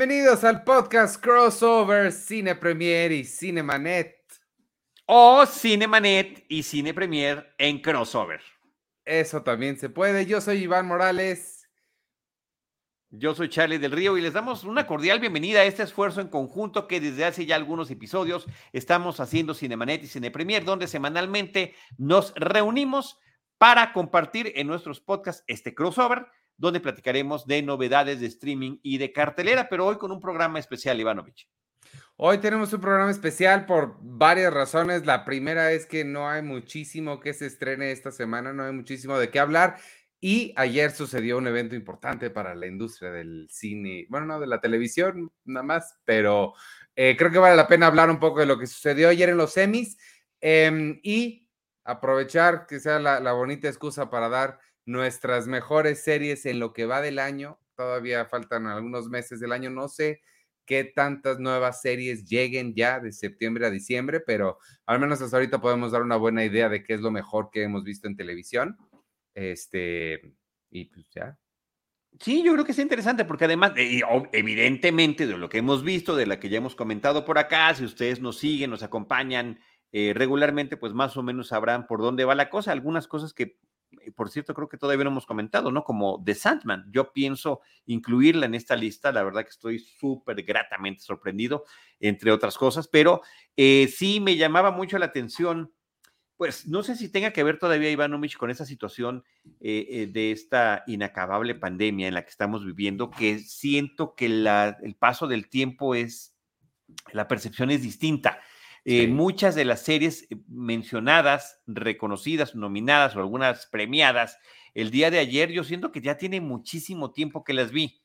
Bienvenidos al podcast Crossover Cine Premier y Cinemanet. O Cinemanet y Cine Premier en Crossover. Eso también se puede. Yo soy Iván Morales. Yo soy Charlie del Río y les damos una cordial bienvenida a este esfuerzo en conjunto que desde hace ya algunos episodios estamos haciendo Cinemanet y Cine Premier, donde semanalmente nos reunimos para compartir en nuestros podcasts este crossover donde platicaremos de novedades de streaming y de cartelera, pero hoy con un programa especial, Ivanovich. Hoy tenemos un programa especial por varias razones. La primera es que no hay muchísimo que se estrene esta semana, no hay muchísimo de qué hablar. Y ayer sucedió un evento importante para la industria del cine, bueno, no de la televisión nada más, pero eh, creo que vale la pena hablar un poco de lo que sucedió ayer en los semis em, y aprovechar que sea la bonita excusa para dar nuestras mejores series en lo que va del año. Todavía faltan algunos meses del año. No sé qué tantas nuevas series lleguen ya de septiembre a diciembre, pero al menos hasta ahorita podemos dar una buena idea de qué es lo mejor que hemos visto en televisión. Este, y pues ya. Sí, yo creo que es interesante porque además, evidentemente, de lo que hemos visto, de la que ya hemos comentado por acá, si ustedes nos siguen, nos acompañan eh, regularmente, pues más o menos sabrán por dónde va la cosa. Algunas cosas que por cierto, creo que todavía no hemos comentado, ¿no? Como The Sandman. Yo pienso incluirla en esta lista. La verdad que estoy súper gratamente sorprendido, entre otras cosas, pero eh, sí me llamaba mucho la atención. Pues no sé si tenga que ver todavía, Ivanovich, con esa situación eh, eh, de esta inacabable pandemia en la que estamos viviendo, que siento que el paso del tiempo es, la percepción es distinta. Eh, muchas de las series eh, mencionadas, reconocidas, nominadas o algunas premiadas, el día de ayer yo siento que ya tiene muchísimo tiempo que las vi.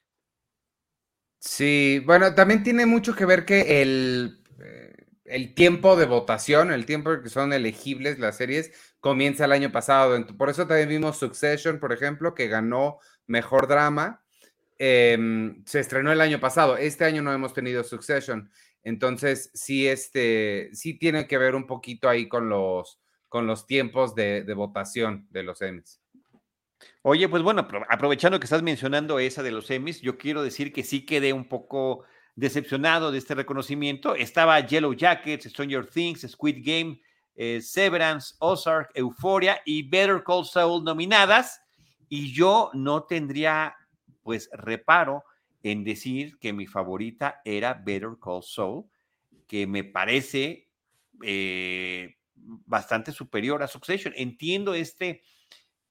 Sí, bueno, también tiene mucho que ver que el, eh, el tiempo de votación, el tiempo que son elegibles las series, comienza el año pasado. Por eso también vimos Succession, por ejemplo, que ganó Mejor Drama. Em, se estrenó el año pasado. Este año no hemos tenido Succession. Entonces, sí, este, sí tiene que ver un poquito ahí con los, con los tiempos de, votación de los Emmys. Oye, pues bueno, aprovechando que estás mencionando esa de los Emmys, yo quiero decir que sí quedé un poco decepcionado de este reconocimiento. Estaba Yellow Jackets, Stranger Things, Squid Game, eh, Severance, Ozark, Euphoria y Better Call Saul nominadas. Y yo no tendría, pues, reparo en decir que mi favorita era Better Call Saul, que me parece eh, bastante superior a Succession. Entiendo este,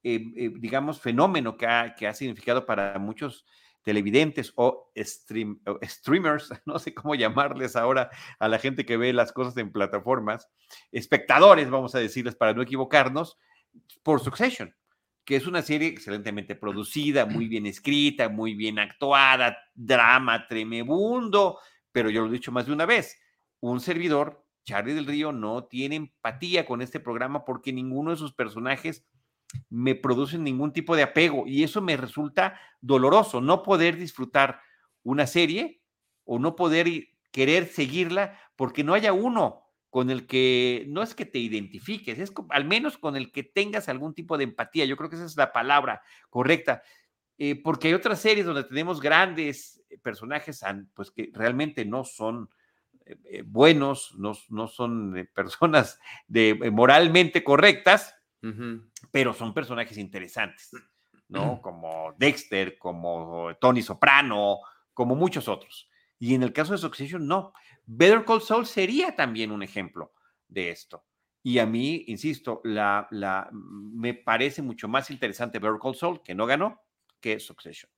eh, eh, digamos, fenómeno que ha, que ha, significado para muchos televidentes o, streamers, no sé cómo llamarles ahora a la gente que ve las cosas en plataformas, espectadores, vamos a decirles para no equivocarnos, por Succession que es una serie excelentemente producida, muy bien escrita, muy bien actuada, drama tremebundo, pero yo lo he dicho más de una vez, un servidor, Charlie del Río, no tiene empatía con este programa porque ninguno de sus personajes me produce ningún tipo de apego y eso me resulta doloroso, no poder disfrutar una serie o no poder querer seguirla porque no haya uno con el que no es que te identifiques, es al menos con el que tengas algún tipo de empatía. Yo creo que esa es la palabra correcta. Eh, porque hay otras series donde tenemos grandes eh, personajes pues que realmente no son eh, buenos, no, no son personas de, moralmente correctas, pero son personajes interesantes, ¿no? Como Dexter, como Tony Soprano, como muchos otros. Y en el caso de Succession, no. Better Call Saul sería también un ejemplo de esto. Y a mí, insisto, la, me parece mucho más interesante Better Call Saul, que no ganó, que Succession.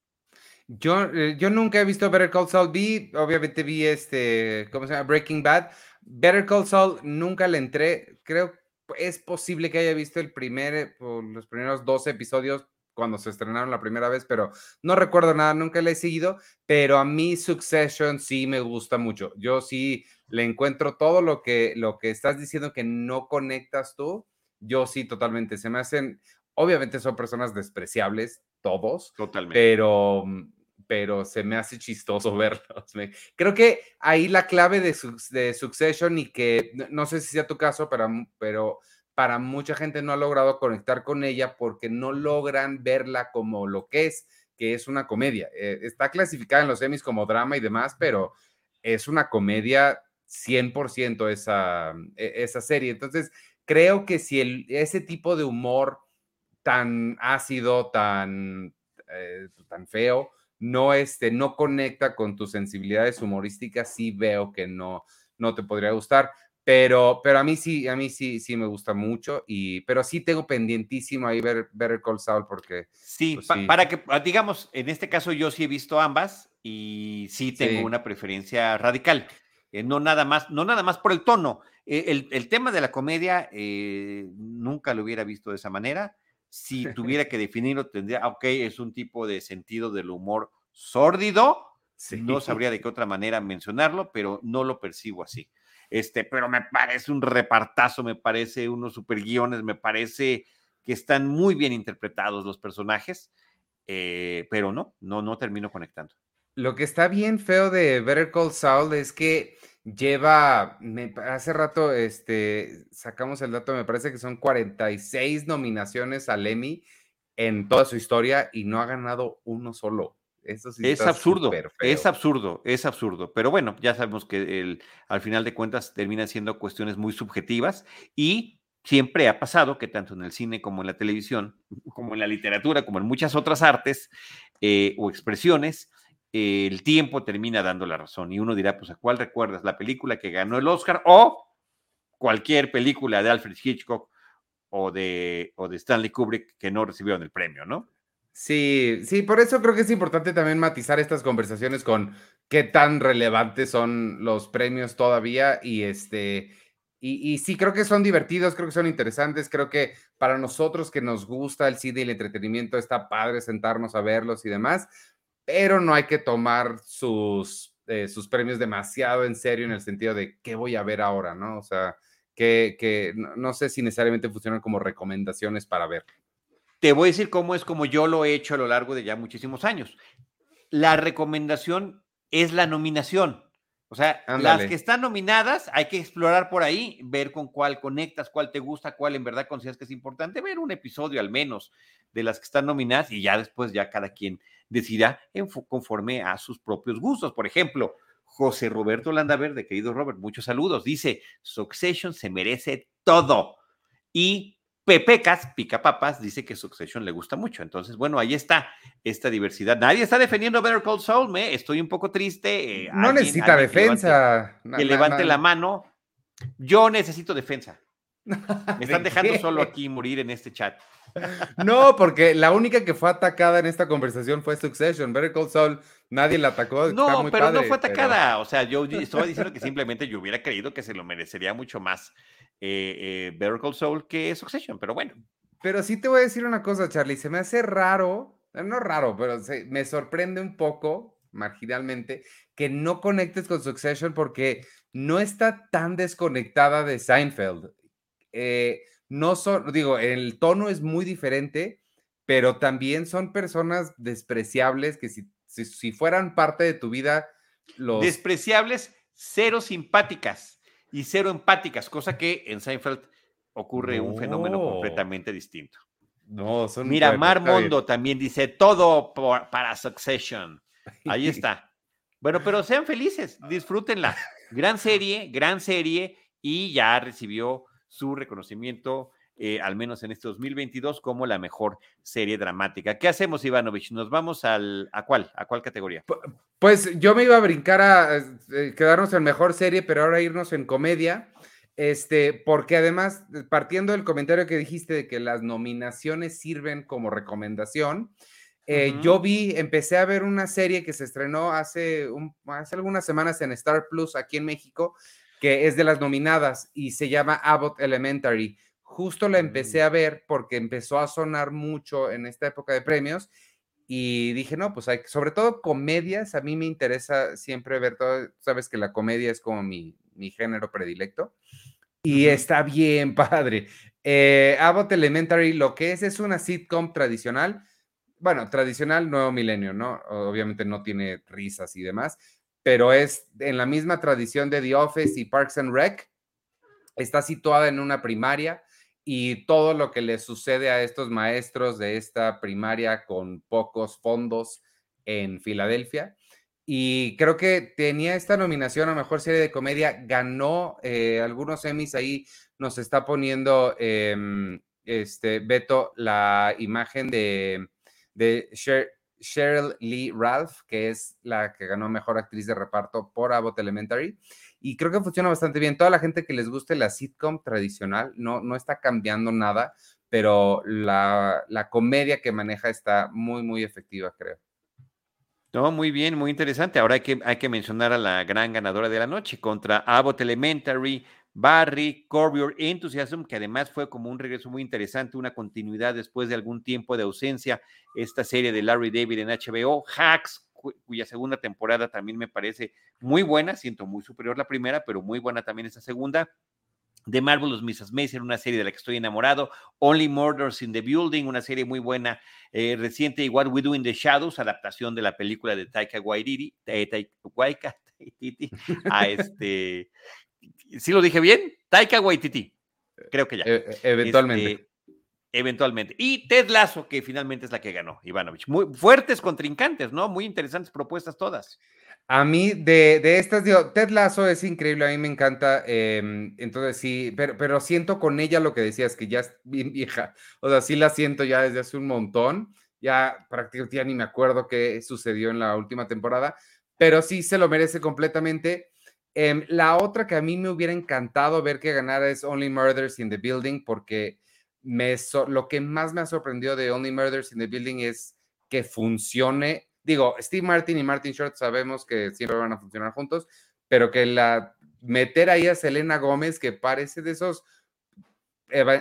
Yo, eh, yo nunca he visto Better Call Saul. Vi, obviamente vi este, ¿cómo se llama? Breaking Bad. Better Call Saul nunca le entré. Creo es posible que haya visto el primer, los primeros dos episodios cuando se estrenaron la primera vez, pero no recuerdo nada, nunca le he seguido, pero a mí Succession sí me gusta mucho. Yo sí le encuentro todo lo que, lo que estás diciendo que no conectas tú, yo sí totalmente, se me hacen, obviamente son personas despreciables, todos, totalmente. pero pero se me hace chistoso verlos. Creo que ahí la clave de, de Succession y que no sé si sea tu caso, pero, pero para mucha gente no ha logrado conectar con ella porque no logran verla como lo que es, que es una comedia. Eh, está clasificada en los Emmys como drama y demás, pero es una comedia 100% esa, e, esa serie. Entonces, creo que si el, ese tipo de humor tan ácido, tan, eh, tan feo, no, este, no conecta con tus sensibilidades humorísticas, sí veo que no, no te podría gustar. Pero, pero a mí sí, a mí sí, sí me gusta mucho, y, pero sí tengo pendientísimo ahí ver Better Call Saul porque... Sí, pues para que, ah, digamos, en este caso yo sí he visto ambas y sí tengo una preferencia radical. Eh, no nada más, no nada más por el tono. Eh, el, el, tema de la comedia eh, nunca lo hubiera visto de esa manera. Si tuviera que definirlo, tendría, ok, es un tipo de sentido del humor sórdido. No sabría de qué otra manera mencionarlo, pero no lo percibo así. Este, pero me parece un repartazo, me parece unos super guiones, me parece que están muy bien interpretados los personajes, eh, pero no, no, no termino conectando. Lo que está bien feo de Better Call Saul es que lleva, hace rato este, sacamos el dato, me parece que son 46 nominaciones al Emmy en toda su historia y no ha ganado uno solo es absurdo, es absurdo, es absurdo. Pero bueno, ya sabemos que el, al final de cuentas terminan siendo cuestiones muy subjetivas y siempre ha pasado que tanto en el cine como en la televisión, como en la literatura, como en muchas otras artes eh, o expresiones, el tiempo termina dando la razón. Y uno dirá, pues, ¿a cuál recuerdas? ¿La película que ganó el Oscar o cualquier película de Alfred Hitchcock o de, o de Stanley Kubrick que no recibieron el premio, ¿no? Sí, sí, por eso creo que es importante también matizar estas conversaciones con qué tan relevantes son los premios todavía y este, y, sí, creo que son divertidos, creo que son interesantes, creo que para nosotros que nos gusta el cine y el entretenimiento está padre sentarnos a verlos y demás, pero no hay que tomar sus, eh, sus premios demasiado en serio en el sentido de qué voy a ver ahora, ¿no? O sea, que, que no, no sé si necesariamente funcionan como recomendaciones para ver. Te voy a decir cómo es como yo lo he hecho a lo largo de ya muchísimos años. La recomendación es la nominación. O sea, las que están nominadas, hay que explorar por ahí, ver con cuál conectas, cuál te gusta, cuál en verdad consideras que es importante, ver un episodio al menos de las que están nominadas y ya después ya cada quien decidirá conforme a sus propios gustos. Por ejemplo, José Roberto Landaverde, querido Robert, muchos saludos, dice, Succession se merece todo. Y Pepecas, pica papas, dice que Succession le gusta mucho. Entonces, bueno, ahí está esta diversidad. Nadie está defendiendo Better Call Saul, me estoy un poco triste. Eh, no necesita defensa. Que levante, la mano. Yo necesito defensa. Me están dejando solo aquí morir en este chat. No, porque la única que fue atacada en esta conversación fue Succession. Better Call Saul, nadie la atacó. No, pero no fue atacada. O sea, yo estaba diciendo que simplemente yo hubiera creído que se lo merecería mucho más eh, eh, Better Call Saul que Succession, pero bueno. Pero sí te voy a decir una cosa, Charlie, se me hace raro, eh, no raro, pero me sorprende un poco, marginalmente, que no conectes con Succession porque no está tan desconectada de Seinfeld. no son, digo, el tono es muy diferente, pero también son personas despreciables que si, si fueran parte de tu vida, los... Despreciables, cero simpáticas y cero empáticas, cosa que en Seinfeld ocurre un fenómeno completamente distinto. No, son Mira, Mar Mondo también dice todo para Succession. Ahí está. Bueno, pero sean felices, disfrútenla. Gran serie, gran serie, y ya recibió su reconocimiento, eh, al menos en este 2022, como la mejor serie dramática. ¿Qué hacemos, Ivanovich? ¿Nos vamos al, a cuál? ¿A cuál categoría? Pues yo me iba a brincar a eh, quedarnos en mejor serie, pero ahora irnos en comedia. Este, porque además, partiendo del comentario que dijiste de que las nominaciones sirven como recomendación, eh, yo vi, empecé a ver una serie que se estrenó hace, hace algunas semanas en Star Plus aquí en México, que es de las nominadas y se llama Abbott Elementary. Justo la empecé mm. a ver porque empezó a sonar mucho en esta época de premios y dije, no, pues hay, sobre todo comedias, a mí me interesa siempre ver todo, sabes que la comedia es como mi, mi género predilecto. Y está bien padre. Eh, Abbott Elementary, lo que es, es una sitcom tradicional. Bueno, tradicional, nuevo milenio, ¿no? Obviamente no tiene risas y demás, pero es en la misma tradición de The Office y Parks and Rec. Está situada en una primaria y todo lo que le sucede a estos maestros de esta primaria con pocos fondos en Filadelfia. Y creo que tenía esta nominación a Mejor Serie de Comedia, ganó eh, algunos Emmys ahí, nos está poniendo em, este, Beto la imagen de, de Cheryl Lee Ralph, que es la que ganó Mejor Actriz de Reparto por Abbott Elementary y creo que funciona bastante bien. Toda la gente que les guste la sitcom tradicional no, no está cambiando nada, pero la, la comedia que maneja está muy, muy efectiva, creo. No, muy bien, muy interesante. Ahora hay que, hay que mencionar a la gran ganadora de la noche contra Abbott Elementary, Barry, Corby Enthusiasm, que además fue como un regreso muy interesante, una continuidad después de algún tiempo de ausencia, esta serie de Larry David en HBO, Hacks, cuya segunda temporada también me parece muy buena, siento muy superior la primera, pero muy buena también esta segunda. The Marvelous Mrs. Mason, una serie de la que estoy enamorado. Only Murders in the Building, una serie muy buena, eh, reciente. Y What We Do in the Shadows, adaptación de la película de Taika Waititi, eh, Taika Waititi, a este, ¿sí lo dije bien? Taika Waititi, creo que ya. E, e, eventualmente. Este, eventualmente. Y Ted Lasso, que finalmente es la que ganó, Ivanovich. Muy fuertes contrincantes, ¿no? Muy interesantes propuestas todas. A mí, de, de estas, digo, Ted Lasso es increíble, a mí me encanta. Em, entonces, sí, pero, pero siento con ella lo que decías, que ya es bien vieja. O sea, sí la siento ya desde hace un montón. Ya prácticamente ni me acuerdo qué sucedió en la última temporada, pero sí se lo merece completamente. Em, la otra que a mí me hubiera encantado ver que ganara es Only Murders in the Building, porque lo que más me ha sorprendido de Only Murders in the Building es que funcione. Digo, Steve Martin y Martin Short sabemos que siempre van a funcionar juntos, pero que la meter ahí a Selena Gómez, que parece de esos,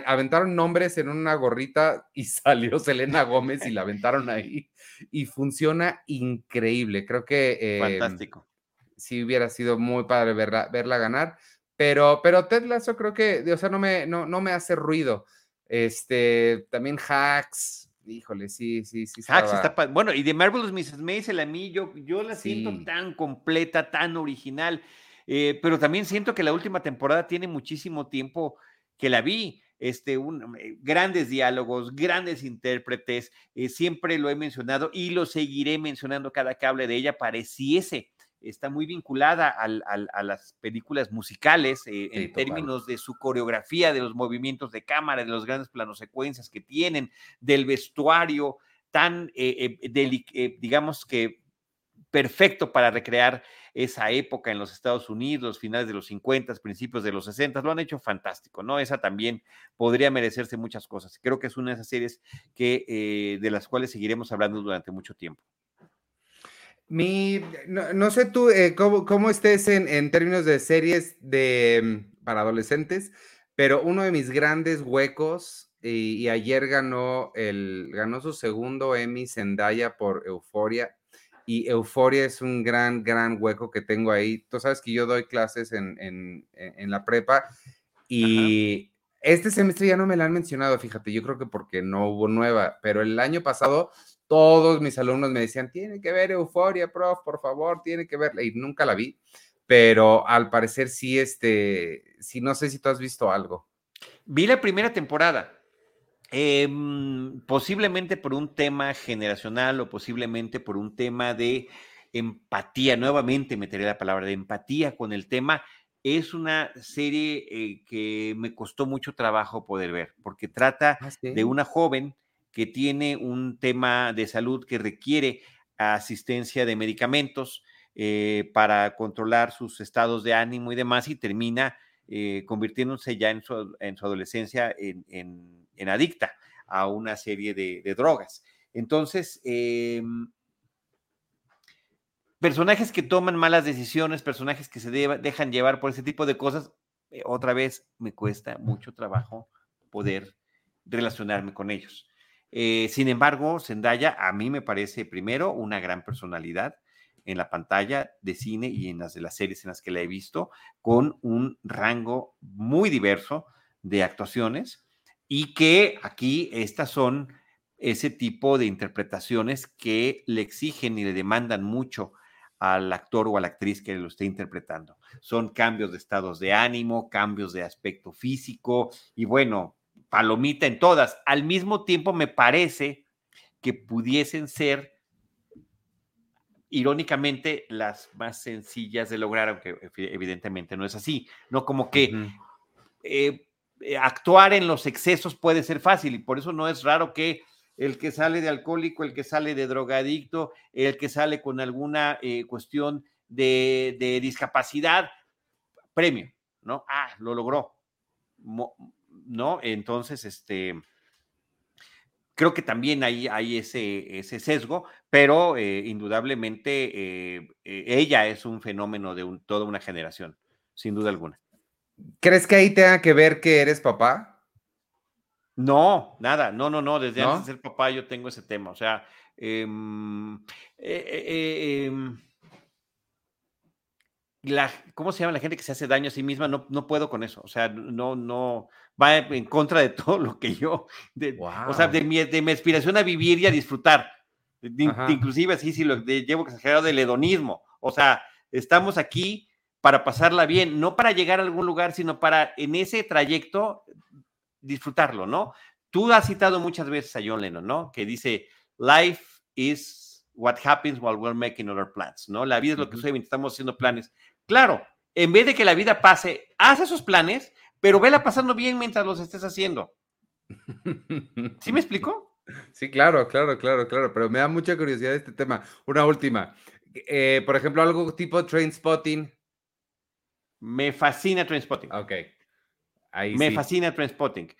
aventaron nombres en una gorrita y salió Selena Gómez y la aventaron ahí y funciona increíble. Creo que... Em, Fantástico. Si hubiera sido muy padre verla, verla ganar, pero, pero Ted Lasso creo que, o sea, no me, no, no me hace ruido. Este, también Hacks, híjole, sí, sí, sí. Hacks está Bueno, y de Marvelous Mrs. Maisel, a mí yo, yo la siento tan completa, tan original, eh, pero también siento que la última temporada tiene muchísimo tiempo que la vi. Este, un, eh, grandes diálogos, grandes intérpretes, eh, siempre lo he mencionado y lo seguiré mencionando cada que hable de ella, pareciese está muy vinculada a las películas musicales eh, en términos de su coreografía, de los movimientos de cámara, de los grandes planos secuencias que tienen, del vestuario tan, eh, eh, digamos que perfecto para recrear esa época en los Estados Unidos, finales de los 50, principios de los 60, lo han hecho fantástico, ¿no? Esa también podría merecerse muchas cosas. Creo que es una de esas series que, de las cuales seguiremos hablando durante mucho tiempo. Mi, no, sé tú eh, cómo, estés en, términos de series de, mm, para adolescentes, pero uno de mis grandes huecos, y, ayer ganó, el, ganó su segundo Emmy Zendaya por Euforia, y Euforia es un gran, gran hueco que tengo ahí. Tú sabes que yo doy clases en, la prepa y este semestre ya no me la han mencionado, fíjate, yo creo que porque no hubo nueva, pero el año pasado todos mis alumnos me decían, tiene que ver Euforia, prof, por favor, tiene que verla. Y nunca la vi, pero al parecer sí, este, sí, no sé si tú has visto algo. Vi la primera temporada. Em, posiblemente por un tema generacional o posiblemente por un tema de empatía. Nuevamente meteré la palabra de empatía con el tema. Es una serie eh, que me costó mucho trabajo poder ver, porque trata ah, de una joven que tiene un tema de salud que requiere asistencia de medicamentos eh, para controlar sus estados de ánimo y demás y termina eh, convirtiéndose ya en su, adolescencia en, adicta a una serie de, drogas. Entonces, em, personajes que toman malas decisiones, personajes que se dejan llevar por ese tipo de cosas, eh, otra vez me cuesta mucho trabajo poder relacionarme con ellos. Eh, sin embargo, Zendaya a mí me parece primero una gran personalidad en la pantalla de cine y en las de las series en las que la he visto, con un rango muy diverso de actuaciones y que aquí estas son ese tipo de interpretaciones que le exigen y le demandan mucho al actor o a la actriz que lo esté interpretando. Son cambios de estados de ánimo, cambios de aspecto físico y bueno, palomita en todas. Al mismo tiempo me parece que pudiesen ser irónicamente las más sencillas de lograr, aunque evidentemente no es así, ¿no? Como que eh, eh, actuar en los excesos puede ser fácil y por eso no es raro que el que sale de alcohólico, el que sale de drogadicto, el que sale con alguna eh, cuestión de, de, discapacidad, premio, ¿no? Ah, lo logró, ¿no? Entonces, este, creo que también hay, hay ese, ese sesgo, pero eh, indudablemente eh, ella es un fenómeno de toda una generación, sin duda alguna. ¿Crees que ahí tenga que ver que eres papá? No, nada, no, no, no, desde antes de ser papá yo tengo ese tema, o sea, em, eh, eh, em, la, ¿cómo se llama la gente que se hace daño a sí misma? No, no puedo con eso, o sea, no, no, va en contra de todo lo que yo, o sea, de mi, de mi, aspiración a vivir y a disfrutar, inclusive así, si lo llevo exagerado del hedonismo, o sea, estamos aquí para pasarla bien, no para llegar a algún lugar, sino para en ese trayecto disfrutarlo, ¿no? Tú has citado muchas veces a John Lennon, ¿no? Que dice, life is what happens while we're making other plans, ¿no? La vida es lo que sucede mientras estamos haciendo planes. Claro, en vez de que la vida pase, haz esos planes, pero vela pasando bien mientras los estés haciendo. ¿Sí me explico? Sí, claro, claro, claro, claro, pero me da mucha curiosidad este tema. Una última. Eh, por ejemplo, algo tipo train spotting. Me fascina train spotting. Ok. Me fascina Transpotting.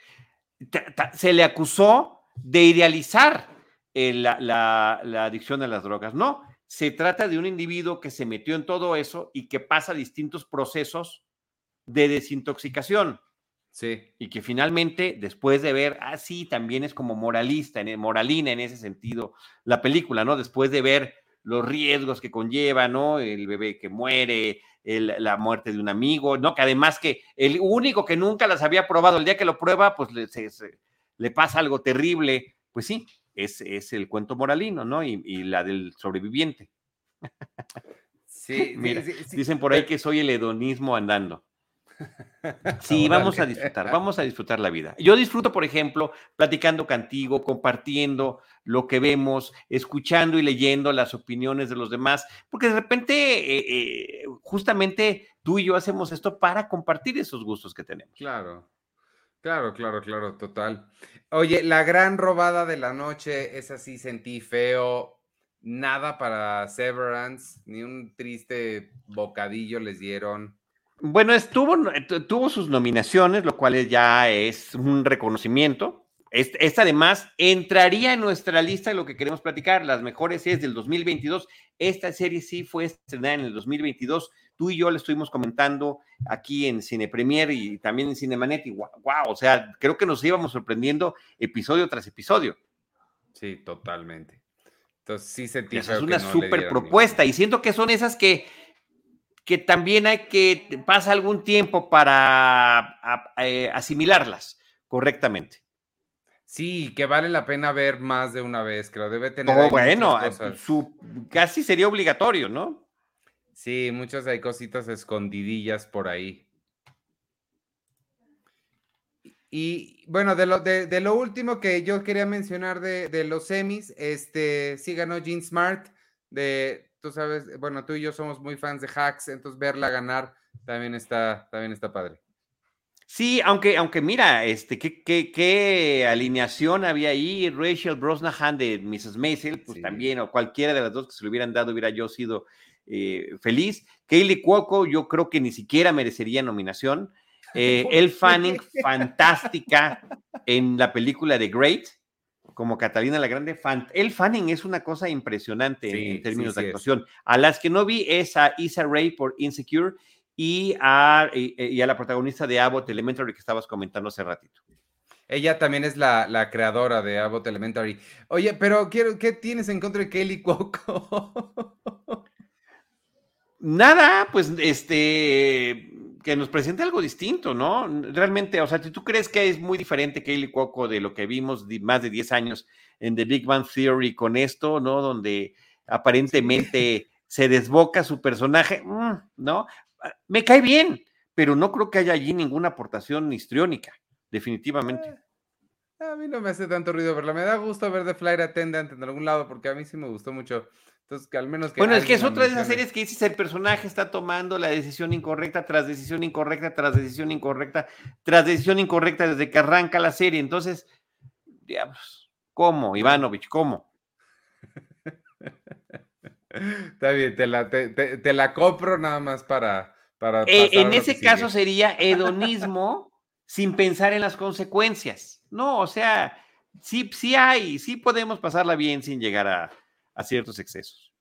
Se le acusó de idealizar eh, la, adicción a las drogas. No, se trata de un individuo que se metió en todo eso y que pasa distintos procesos de desintoxicación. Sí. Y que finalmente, después de ver, ah, sí, también es como moralista, moralina en ese sentido, la película, ¿no? Después de ver los riesgos que conlleva, ¿no? El bebé que muere, la muerte de un amigo, ¿no? Que además que el único que nunca las había probado, el día que lo prueba, pues le, le pasa algo terrible. Pues sí, es, es el cuento moralino, ¿no? Y, la del sobreviviente. Sí, dicen por ahí que soy el hedonismo andando. Sí, vamos a disfrutar, vamos a disfrutar la vida. Yo disfruto, por ejemplo, platicando contigo, compartiendo lo que vemos, escuchando y leyendo las opiniones de los demás, porque de repente, eh, eh, justamente tú y yo hacemos esto para compartir esos gustos que tenemos. Claro, claro, claro, claro, total. Oye, la gran robada de la noche, es así, sentí feo, nada para Severance, ni un triste bocadillo les dieron. Bueno, estuvo, tuvo sus nominaciones, lo cual ya es un reconocimiento. Esta además entraría en nuestra lista de lo que queremos platicar, las mejores series del 2022. Esta serie sí fue estrenada en el 2022. Tú y yo le estuvimos comentando aquí en Cine Premier y también en Cinemanet y wow, o sea, creo que nos íbamos sorprendiendo episodio tras episodio. Sí, totalmente. Entonces sí sentí Es una súper propuesta y siento que son esas que que también hay que pasar algún tiempo para eh, asimilarlas correctamente. Sí, que vale la pena ver más de una vez, que lo debe tener. Oh, bueno, su, casi sería obligatorio, ¿no? Sí, muchas hay cositas escondidillas por ahí. Y bueno, de lo, de, lo último que yo quería mencionar de, de, los semis, este sí ganó Jean Smart de tú sabes, bueno, tú y yo somos muy fans de Hacks, entonces verla ganar también está, también está padre. Sí, aunque, aunque mira, este, ¿qué, qué, alineación había ahí? Rachel Brosnahan de Mrs. Maisel, pues también, o cualquiera de las dos que se le hubieran dado, hubiera yo sido eh, feliz. Kaylee Cuoco, yo creo que ni siquiera merecería nominación. Eh, El Fanning, fantástica en la película de Great como Catalina la Grande, el Fanning es una cosa impresionante en, términos de actuación. A las que no vi es a Issa Rae por Insecure y a, y, a la protagonista de Abbott Elementary que estabas comentando hace ratito. Ella también es la, creadora de Abbott Elementary. Oye, pero quiero, ¿qué tienes en contra de Kelly Cuoco? Nada, pues este que nos presente algo distinto, ¿no? Realmente, o sea, si tú crees que es muy diferente Kaylee Cuoco de lo que vimos más de 10 años en The Big Bang Theory con esto, ¿no? Donde aparentemente se desboca su personaje, mm, ¿no? Ah, me cae bien, pero no creo que haya allí ninguna aportación histriónica, definitivamente. A mí no me hace tanto ruido verla. Me da gusto ver The Flight Attendant en algún lado porque a mí sí me gustó mucho. Entonces, que al menos que. Bueno, es que es otra de esas series que dices: el personaje está tomando la decisión incorrecta tras decisión incorrecta, tras decisión incorrecta, tras decisión incorrecta desde que arranca la serie. Entonces, diablos, ¿cómo, Ivanovich? ¿Cómo? Está bien, te la, te, la compro nada más para. para eh, en ese caso sería hedonismo sin pensar en las consecuencias. No, o sea, sí, sí hay, sí podemos pasarla bien sin llegar a, a ciertos excesos.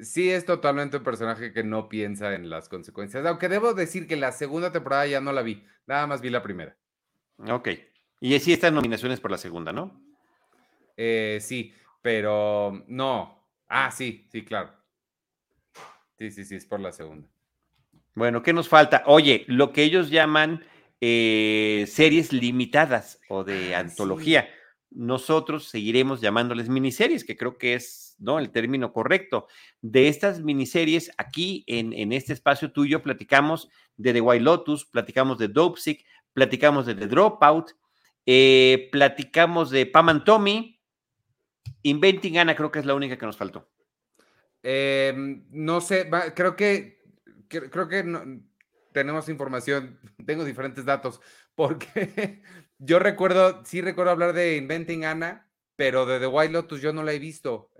Sí, es totalmente un personaje que no piensa en las consecuencias. Aunque debo decir que la segunda temporada ya no la vi, nada más vi la primera. Ok. Y sí estas nominaciones por la segunda, ¿no? Eh, sí, pero no. Ah, sí, sí, claro. Sí, sí, sí, es por la segunda. Bueno, ¿qué nos falta? Oye, lo que ellos llaman eh, series limitadas o de ah, antología. Nosotros seguiremos llamándoles miniseries, que creo que es ¿no? el término correcto. De estas miniseries, aquí en, en este espacio tuyo platicamos de The White Lotus, platicamos de Dopesick, platicamos de The Dropout, eh, platicamos de Pam and Tommy, Inventing Anna creo que es la única que nos faltó. Em, no sé, creo que creo que tenemos información, tengo diferentes datos, porque yo recuerdo, sí recuerdo hablar de Inventing Anna, pero de The White Lotus yo no la he visto.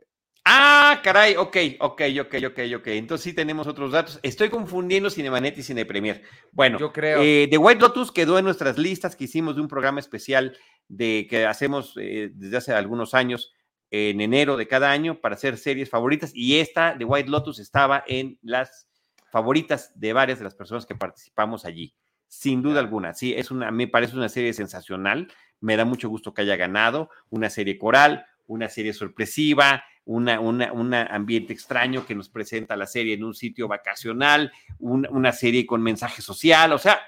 Ah, caray, ok, ok, ok, ok, ok. Entonces sí tenemos otros datos. Estoy confundiendo Cinemanet y Cine Premier. Bueno, yo creo. Eh, The White Lotus quedó en nuestras listas que hicimos de un programa especial de que hacemos eh, desde hace algunos años en enero de cada año para hacer series favoritas y esta de White Lotus estaba en las favoritas de varias de las personas que participamos allí, sin duda alguna. Sí, es una, me parece una serie sensacional, me da mucho gusto que haya ganado, una serie coral, una serie sorpresiva, una, un ambiente extraño que nos presenta la serie en un sitio vacacional, una serie con mensaje social, o sea,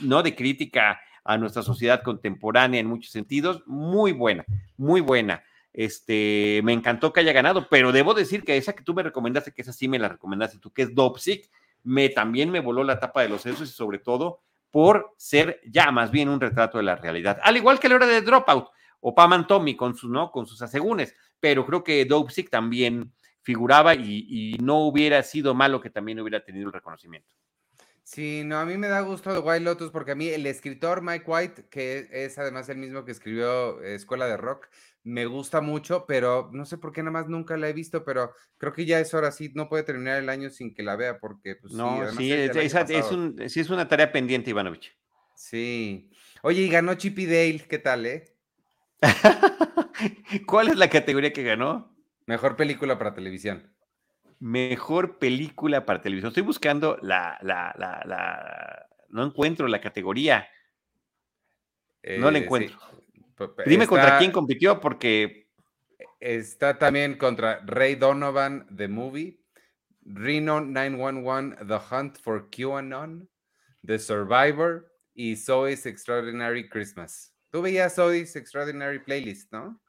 no de crítica a nuestra sociedad contemporánea en muchos sentidos, muy buena, muy buena. Este, me encantó que haya ganado, pero debo decir que esa que tú me recomendaste, que esa sí me la recomendaste tú, que es Dopsic, me también me voló la tapa de los sesos y sobre todo por ser ya más bien un retrato de la realidad. Al igual que la hora de Dropout o Paman Tommy con sus, ¿no? Con sus asegúnes, pero creo que Dopesick también figuraba y, no hubiera sido malo que también hubiera tenido el reconocimiento. Sí, no, a mí me da gusto de White Lotus porque a mí el escritor Mike White, que es además el mismo que escribió Escuela de Rock, me gusta mucho, pero no sé por qué nada más nunca la he visto, pero creo que ya es hora, sí, no puede terminar el año sin que la vea porque pues no, sí, es, es, una tarea pendiente, Ivanovich. Sí. Oye, y ganó Chippy Dale, ¿qué tal, eh? ¿Cuál es la categoría que ganó? Mejor película para televisión. Mejor película para televisión. Estoy buscando la, la, la, la... no encuentro la categoría. no la eh, encuentro. Dime contra quién compitió, porque. Está también contra Ray Donovan, The Movie, Reno 911, The Hunt for QAnon, The Survivor y Zoe's Extraordinary Christmas. Tú veías Zoe's Extraordinary Playlist, ¿no?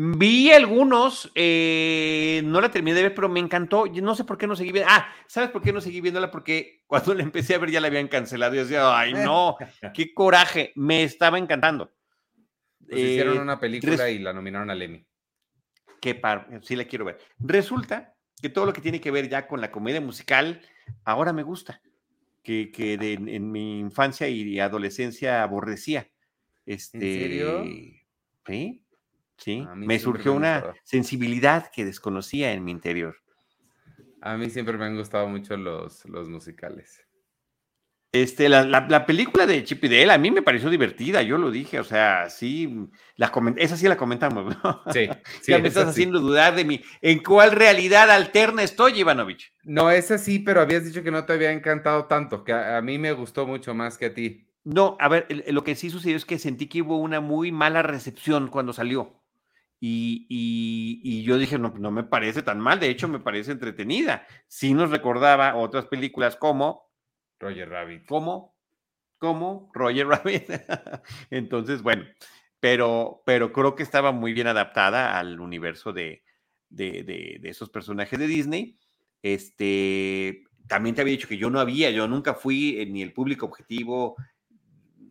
Vi algunos, eh, no la terminé de ver, pero me encantó. No sé por qué no seguí viendo. Ah, ¿sabes por qué no seguí viéndola? Porque cuando la empecé a ver ya la habían cancelado. Y decía, ay, no, qué coraje. Me estaba encantando. Pues hicieron eh, una película y la nominaron a Emmy. Qué par, sí la quiero ver. Resulta que todo lo que tiene que ver ya con la comedia musical ahora me gusta. Que, que en mi infancia y adolescencia aborrecía. Este, ¿En serio? Sí, sí. Me surgió una sensibilidad que desconocía en mi interior. A mí siempre me han gustado mucho los, los musicales. Este, la, la, película de Chip y Dale a mí me pareció divertida, yo lo dije, o sea, sí, la esa sí la comentamos, ¿no? Sí, sí ya me estás haciendo dudar de mí. ¿En cuál realidad alterna estoy, Ivanovich? No, esa sí, pero habías dicho que no te había encantado tanto, que a, mí me gustó mucho más que a ti. No, a ver, lo que sí sucedió es que sentí que hubo una muy mala recepción cuando salió. Y, y, y, yo dije, no, no me parece tan mal, de hecho me parece entretenida. Sí nos recordaba otras películas como Roger Rabbit. ¿Cómo? ¿Cómo? Roger Rabbit. Entonces, bueno, pero, pero creo que estaba muy bien adaptada al universo de, de, esos personajes de Disney. Este, también te había dicho que yo no había, yo nunca fui ni el público objetivo,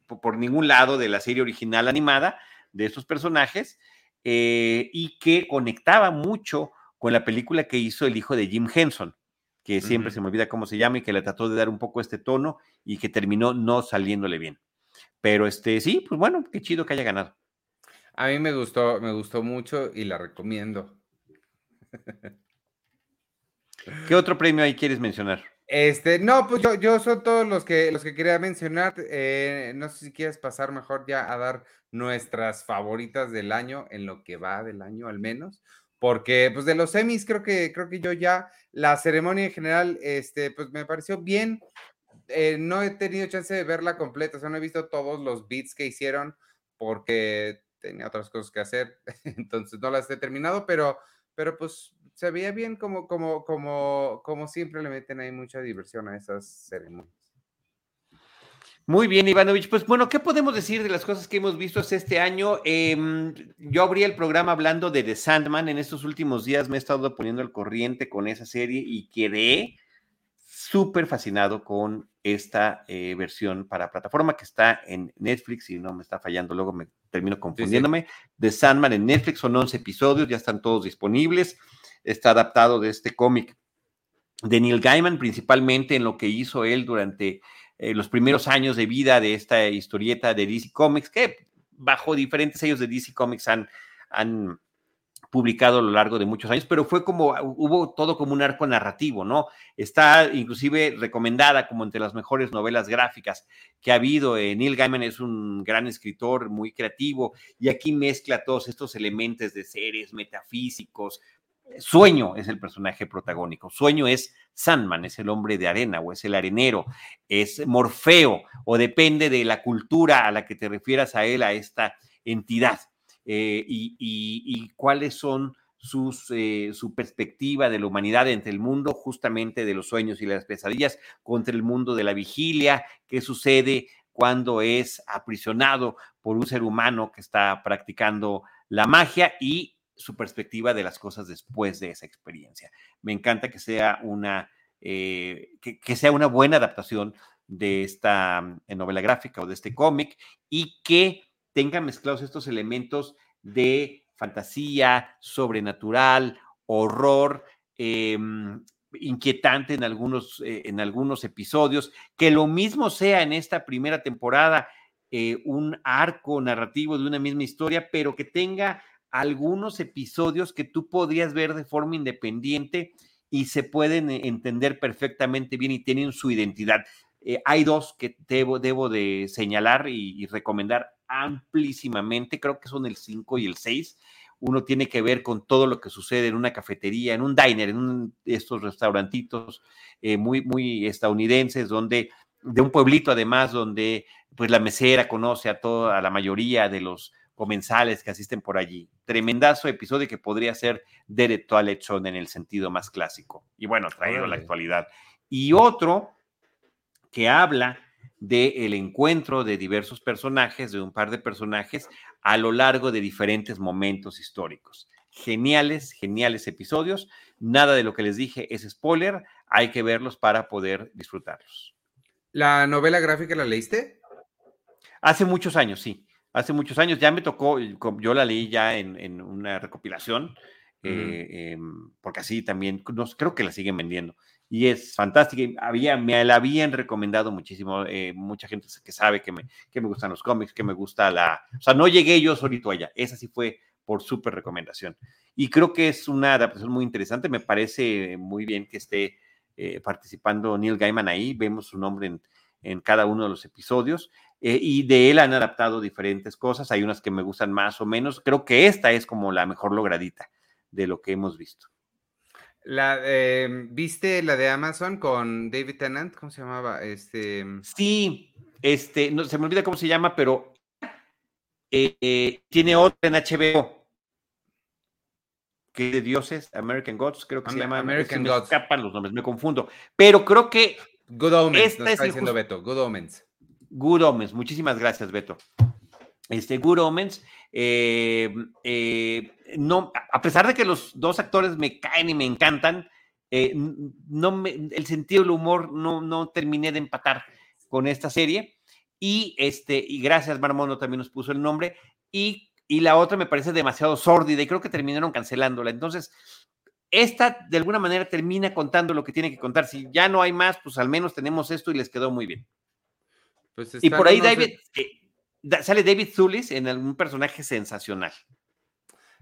por ningún lado de la serie original animada de estos personajes eh, y que conectaba mucho con la película que hizo el hijo de Jim Henson, que siempre se me olvida cómo se llama y que le trató de dar un poco este tono y que terminó no saliéndole bien. Pero este sí, pues bueno, qué chido que haya ganado. A mí me gustó, me gustó mucho y la recomiendo. ¿Qué otro premio ahí quieres mencionar? Este, no, pues yo, yo son todos los que los que quería mencionar. Eh, no sé si quieres pasar mejor ya a dar nuestras favoritas del año, en lo que va del año al menos. Porque, pues, de los semis, creo que, creo que yo ya, la ceremonia en general, este, pues me pareció bien. Eh, no he tenido chance de verla completa, o sea, no he visto todos los beats que hicieron porque tenía otras cosas que hacer, entonces no las he terminado, pero, pero pues se veía bien como, como, como, como siempre le meten ahí mucha diversión a esas ceremonias. Muy bien, Ivanovich. Pues bueno, ¿qué podemos decir de las cosas que hemos visto este año? Em, yo abrí el programa hablando de The Sandman. En estos últimos días me he estado poniendo al corriente con esa serie y quedé súper fascinado con esta eh, versión para plataforma que está en Netflix y no me está fallando, luego me termino confundiéndome. The Sandman en Netflix son 11 episodios, ya están todos disponibles está adaptado de este cómic de Neil Gaiman, principalmente en lo que hizo él durante eh, los primeros años de vida de esta historieta de DC Comics, que bajo diferentes sellos de DC Comics han, han publicado a lo largo de muchos años, pero fue como, hubo todo como un arco narrativo, ¿no? Está inclusive recomendada como entre las mejores novelas gráficas que ha habido. Eh, Neil Gaiman es un gran escritor, muy creativo, y aquí mezcla todos estos elementos de seres metafísicos, Sueño es el personaje protagónico. Sueño es Sandman, es el hombre de arena o es el arenero, es Morfeo o depende de la cultura a la que te refieras a él, a esta entidad. Eh, y, cuáles son sus, eh, su perspectiva de la humanidad entre el mundo justamente de los sueños y las pesadillas contra el mundo de la vigilia, qué sucede cuando es aprisionado por un ser humano que está practicando la magia y su perspectiva de las cosas después de esa experiencia. Me encanta que sea una, eh, que, sea una buena adaptación de esta mm, novela gráfica o de este cómic y que tenga mezclados estos elementos de fantasía, sobrenatural, horror, em, inquietante en algunos, eh, en algunos episodios, que lo mismo sea en esta primera temporada eh, un arco narrativo de una misma historia, pero que tenga algunos episodios que tú podrías ver de forma independiente y se pueden eh, entender perfectamente bien y tienen su identidad. Eh, hay dos que debo, debo de señalar y, recomendar amplísimamente, creo que son el 5 y el 6. Uno tiene que ver con todo lo que sucede en una cafetería, en un diner, en estos restaurantitos eh, muy, muy estadounidenses, donde de un pueblito además, donde pues la mesera conoce a toda, a la mayoría de los comensales que asisten por allí. Tremendazo episodio que podría ser de Toilet en el sentido más clásico. Y bueno, traído a la actualidad. Y otro que habla del encuentro de diversos personajes, de un par de personajes, a lo largo de diferentes momentos históricos. Geniales, geniales episodios. Nada de lo que les dije es spoiler. Hay que verlos para poder disfrutarlos. ¿La novela gráfica la leíste? Hace muchos años, sí hace muchos años, ya me tocó, yo la leí ya en, una recopilación, eh, em, porque así también, creo que la siguen vendiendo. Y es fantástica. Había, me la habían recomendado muchísimo, eh, mucha gente que sabe que me, que me gustan los cómics, que me gusta la... O sea, no llegué yo solito allá, esa sí fue por súper recomendación. Y creo que es una adaptación muy interesante, me parece muy bien que esté eh, participando Neil Gaiman ahí, vemos su nombre en, en cada uno de los episodios. Eh, y de él han adaptado diferentes cosas. Hay unas que me gustan más o menos. Creo que esta es como la mejor logradita de lo que hemos visto. La, em, ¿Viste la de Amazon con David Tennant? ¿Cómo se llamaba? Este... Em, sí, este, no, se me olvida cómo se llama, pero eh, eh, tiene otra en HBO. Que de dioses, American Gods, creo que se llama. American Gods. escapan los nombres, me confundo. Pero creo que. Good Omens, está diciendo Beto. Good Omens. Good Omens, muchísimas gracias, Beto. Este, Good Omens, eh, eh, no, a pesar de que los dos actores me caen y me encantan, eh, no el sentido del humor no, no terminé de empatar con esta serie. Y, este, y gracias, Marmono también nos puso el nombre. Y, y la otra me parece demasiado sórdida y creo que terminaron cancelándola. Entonces, esta de alguna manera termina contando lo que tiene que contar. Si ya no hay más, pues al menos tenemos esto y les quedó muy bien. Pues y por ahí David, eh, sale David Zulis en algún personaje sensacional.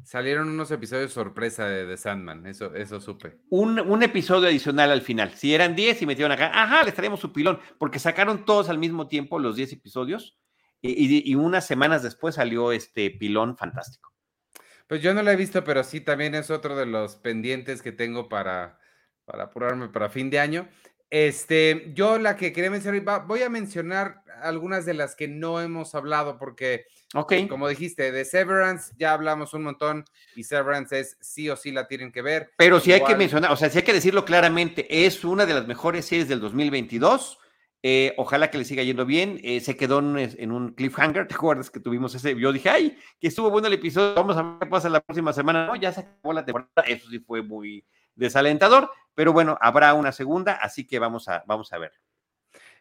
Salieron unos episodios sorpresa de The Sandman, eso, eso supe. Un, episodio adicional al final. Si eran 10 y metieron acá, ajá, les traemos su pilón, porque sacaron todos al mismo tiempo los 10 episodios y, y, unas semanas después salió este pilón fantástico. Pues yo no lo he visto, pero sí también es otro de los pendientes que tengo para, para apurarme para fin de año. Este, yo la que quería mencionar, voy a mencionar algunas de las que no hemos hablado porque, okay. como dijiste, de Severance ya hablamos un montón y Severance es sí o sí la tienen que ver. Pero sí hay que mencionar, o sea, sí hay que decirlo claramente, es una de las mejores series del 2022. Eh, ojalá que le siga yendo bien. Eh, se quedó en, un cliffhanger. ¿Te acuerdas que tuvimos ese? Yo dije, ay, que estuvo bueno el episodio. Vamos a ver qué pasa la próxima semana. Ya se acabó la temporada. Eso sí fue muy desalentador. Pero bueno, habrá una segunda, así que vamos a, vamos a ver.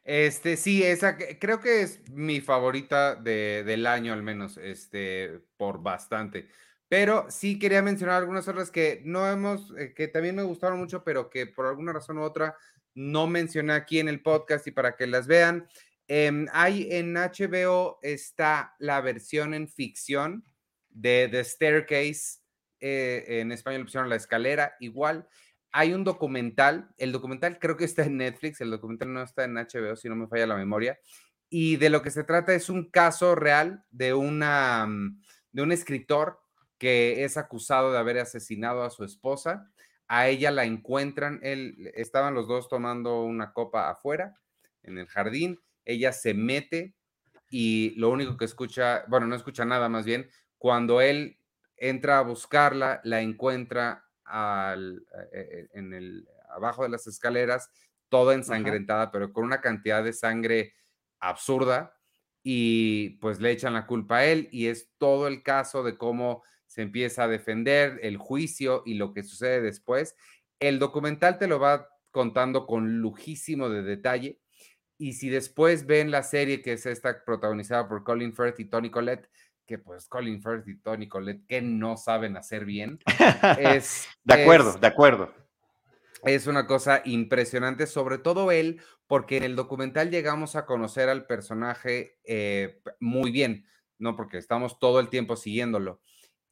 Este, sí, esa creo que es mi favorita del año, al menos, este, por bastante. Pero sí quería mencionar algunas otras que no hemos, eh, que también me gustaron mucho, pero que por alguna razón u otra no mencioné aquí en el podcast y para que las vean. Em, hay en HBO está la versión en ficción de The Staircase, eh, en español le pusieron La Escalera, igual hay un documental, el documental creo que está en Netflix, el documental no está en HBO, si no me falla la memoria, y de lo que se trata es un caso real de, una, mm, de un escritor que es acusado de haber asesinado a su esposa. A ella la encuentran, él, estaban los dos tomando una copa afuera, en el jardín, ella se mete y lo único que escucha, bueno, no escucha nada más bien, cuando él entra a buscarla, la encuentra al, eh, eh, en el, abajo de las escaleras, toda ensangrentada, pero con una cantidad de sangre absurda, y pues le echan la culpa a él, y es todo el caso de cómo se empieza a defender, el juicio y lo que sucede después. El documental te lo va contando con lujísimo de detalle, y si después ven la serie que es esta protagonizada por Colin Firth y Tony Collette, que pues Colin Firth y Tony Collette que no saben hacer bien. Es, de acuerdo, de acuerdo. Es una cosa impresionante, sobre todo él, porque en el documental llegamos a conocer al personaje eh, muy bien, ¿no? Porque estamos todo el tiempo siguiéndolo.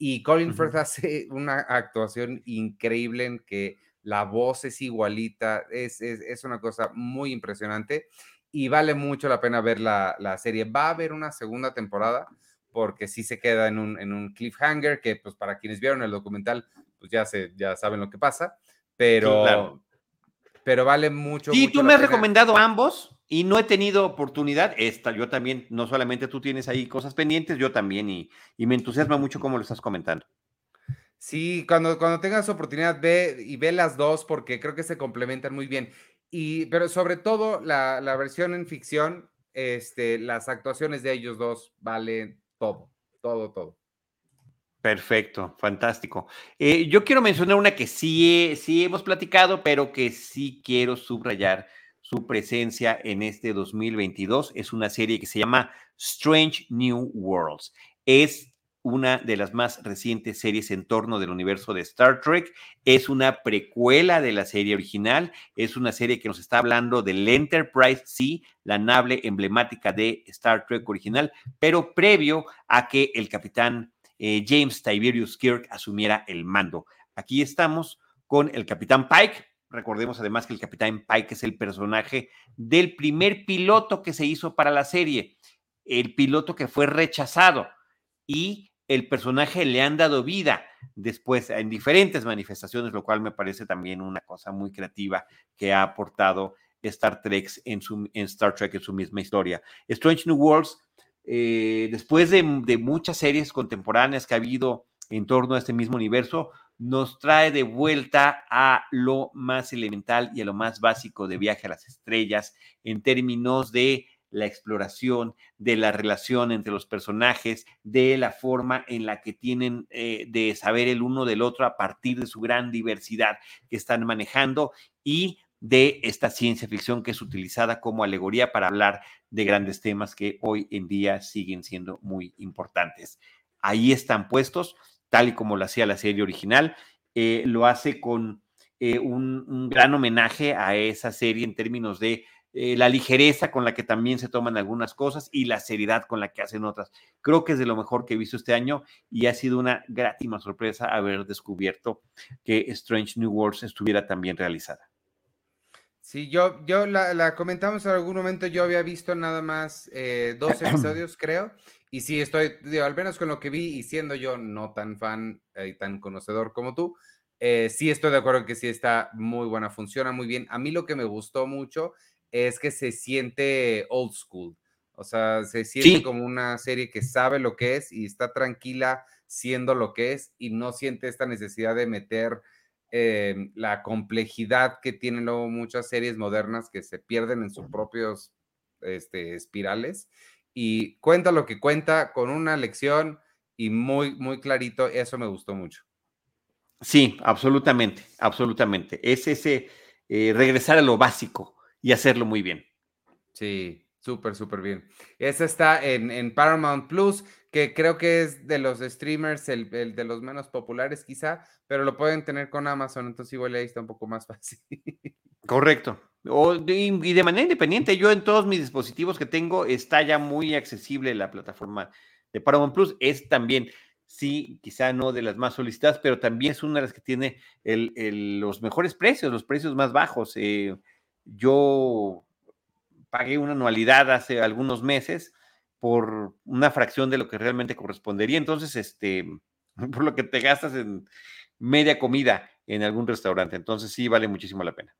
Y Colin Firth hace una actuación increíble en que la voz es igualita, es, es, una cosa muy impresionante y vale mucho la pena ver la, la serie. Va a haber una segunda temporada porque sí se queda en un, en un cliffhanger que, pues, para quienes vieron el documental, pues ya, se, ya saben lo que pasa, pero, pero vale mucho. Y tú me has recomendado ambos y no he tenido oportunidad. Esta, yo también, no solamente tú tienes ahí cosas pendientes, yo también, y, y me entusiasma mucho cómo lo estás comentando. Sí, cuando, cuando tengas oportunidad, ve y ve las dos porque creo que se complementan muy bien. Y, pero sobre todo la, la versión en ficción, este, las actuaciones de ellos dos valen todo, todo, todo. Perfecto, fantástico. Eh, yo quiero mencionar una que sí, sí hemos platicado, pero que sí quiero subrayar su presencia en este 2022. Es una serie que se llama Strange New Worlds. Es una de las más recientes series en torno del universo de Star Trek. Es una precuela de la serie original. Es una serie que nos está hablando del Enterprise C, la nave emblemática de Star Trek original, pero previo a que el capitán eh, James Tiberius Kirk asumiera el mando. Aquí estamos con el capitán Pike. Recordemos además que el capitán Pike es el personaje del primer piloto que se hizo para la serie, el piloto que fue rechazado y el personaje le han dado vida después en diferentes manifestaciones, lo cual me parece también una cosa muy creativa que ha aportado Star Trek en, su, en Star Trek en su misma historia. Strange New Worlds, eh, después de, de, muchas series contemporáneas que ha habido en torno a este mismo universo, nos trae de vuelta a lo más elemental y a lo más básico de viaje a las estrellas en términos de la exploración de la relación entre los personajes, de la forma en la que tienen eh, de saber el uno del otro a partir de su gran diversidad que están manejando y de esta ciencia ficción que es utilizada como alegoría para hablar de grandes temas que hoy en día siguen siendo muy importantes. Ahí están puestos, tal y como lo hacía la serie original, eh, lo hace con eh, un, gran homenaje a esa serie en términos de eh, la ligereza con la que también se toman algunas cosas y la seriedad con la que hacen otras. Creo que es de lo mejor que he visto este año y ha sido una gratísima sorpresa haber descubierto que Strange New Worlds estuviera tan bien realizada. Sí, yo, yo la, comentamos en algún momento, yo había visto nada más dos episodios, creo, y sí estoy, al menos con lo que vi, y siendo yo no tan fan y tan conocedor como tú, eh, sí estoy de acuerdo que sí está muy buena, funciona muy bien. A mí lo que me gustó mucho es que se siente old school, o sea, se siente como una serie que sabe lo que es y está tranquila siendo lo que es y no siente esta necesidad de meter eh, la complejidad que tienen luego muchas series modernas que se pierden en sus propios este, espirales y cuenta lo que cuenta con una lección y muy, muy clarito, eso me gustó mucho. Sí, absolutamente, absolutamente. Es ese eh, regresar a lo básico y hacerlo muy bien. Sí, súper, súper bien. Esa está en, en Paramount Plus que creo que es de los streamers el, de los menos populares quizá, pero lo pueden tener con Amazon, entonces igual ahí está un poco más fácil. Correcto. Y de manera independiente, yo en todos mis dispositivos que tengo está ya muy accesible la plataforma de Paramount Plus. Es también, sí, quizá no de las más solicitadas, pero también es una de las que tiene los mejores precios, los precios más bajos. Eh, yo pagué una anualidad hace algunos meses por una fracción de lo que realmente correspondería. Entonces, este, por lo que te gastas en media comida en algún restaurante. Entonces, sí vale muchísimo la pena.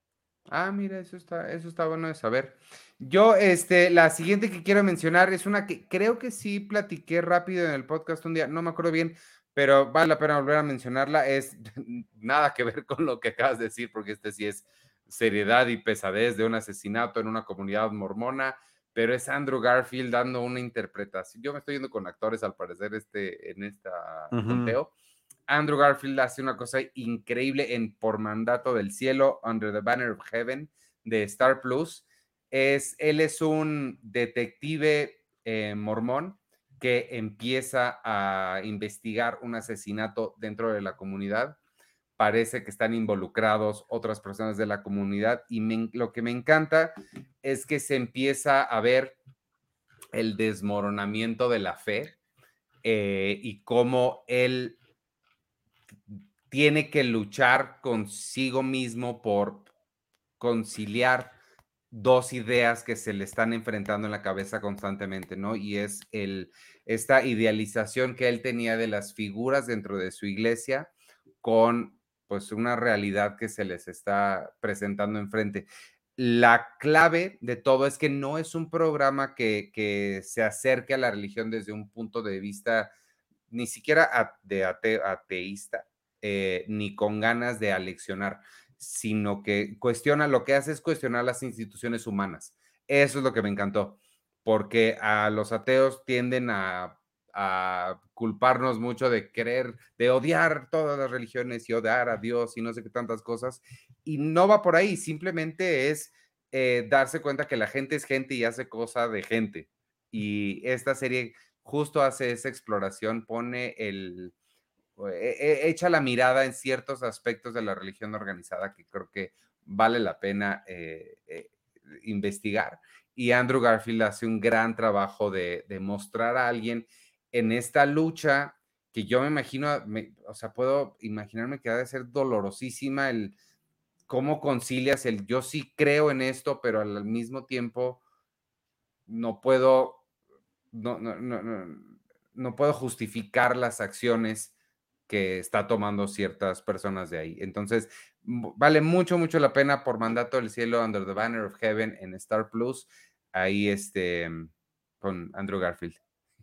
Ah, mira, eso está, eso está bueno de saber. Yo, este, la siguiente que quiero mencionar es una que creo que sí platiqué rápido en el podcast un día, no me acuerdo bien, pero vale la pena volver a mencionarla. Es nada que ver con lo que acabas de decir, porque este sí es seriedad y pesadez de un asesinato en una comunidad mormona pero es Andrew Garfield dando una interpretación. Yo me estoy yendo con actores al parecer este, en esta conteo. Andrew Garfield hace una cosa increíble en Por Mandato del Cielo, Under the Banner of Heaven, de Star Plus. Es, él es un detective eh, mormón que empieza a investigar un asesinato dentro de la comunidad parece que están involucrados otras personas de la comunidad y lo que me encanta es que se empieza a ver el desmoronamiento de la fe eh, y cómo él tiene que luchar consigo mismo por conciliar dos ideas que se le están enfrentando en la cabeza constantemente, ¿no? Y es el, esta idealización que él tenía de las figuras dentro de su iglesia con pues una realidad que se les está presentando enfrente. La clave de todo es que no es un programa que, se acerque a la religión desde un punto de vista ni siquiera de ateísta, eh, ni con ganas de aleccionar, sino que cuestiona, lo que hace es cuestionar las instituciones humanas. Eso es lo que me encantó, porque a los ateos tienden a culparnos mucho de querer, de odiar todas las religiones y odiar a Dios y no sé qué tantas cosas. Y no va por ahí, simplemente es eh, darse cuenta que la gente es gente y hace cosa de gente. Y esta serie justo hace esa exploración, pone el, e, e, echa la mirada en ciertos aspectos de la religión organizada que creo que vale la pena eh, eh, investigar. Y Andrew Garfield hace un gran trabajo de, de mostrar a alguien en esta lucha que yo me imagino, o sea, puedo imaginarme que ha de ser dolorosísima el cómo concilias el yo sí creo en esto, pero al mismo tiempo no puedo, no, no, no, no puedo justificar las acciones que está tomando ciertas personas de ahí. Entonces, vale mucho, mucho la pena por mandato del cielo, Under the Banner of Heaven en Star Plus, ahí este, con Andrew Garfield.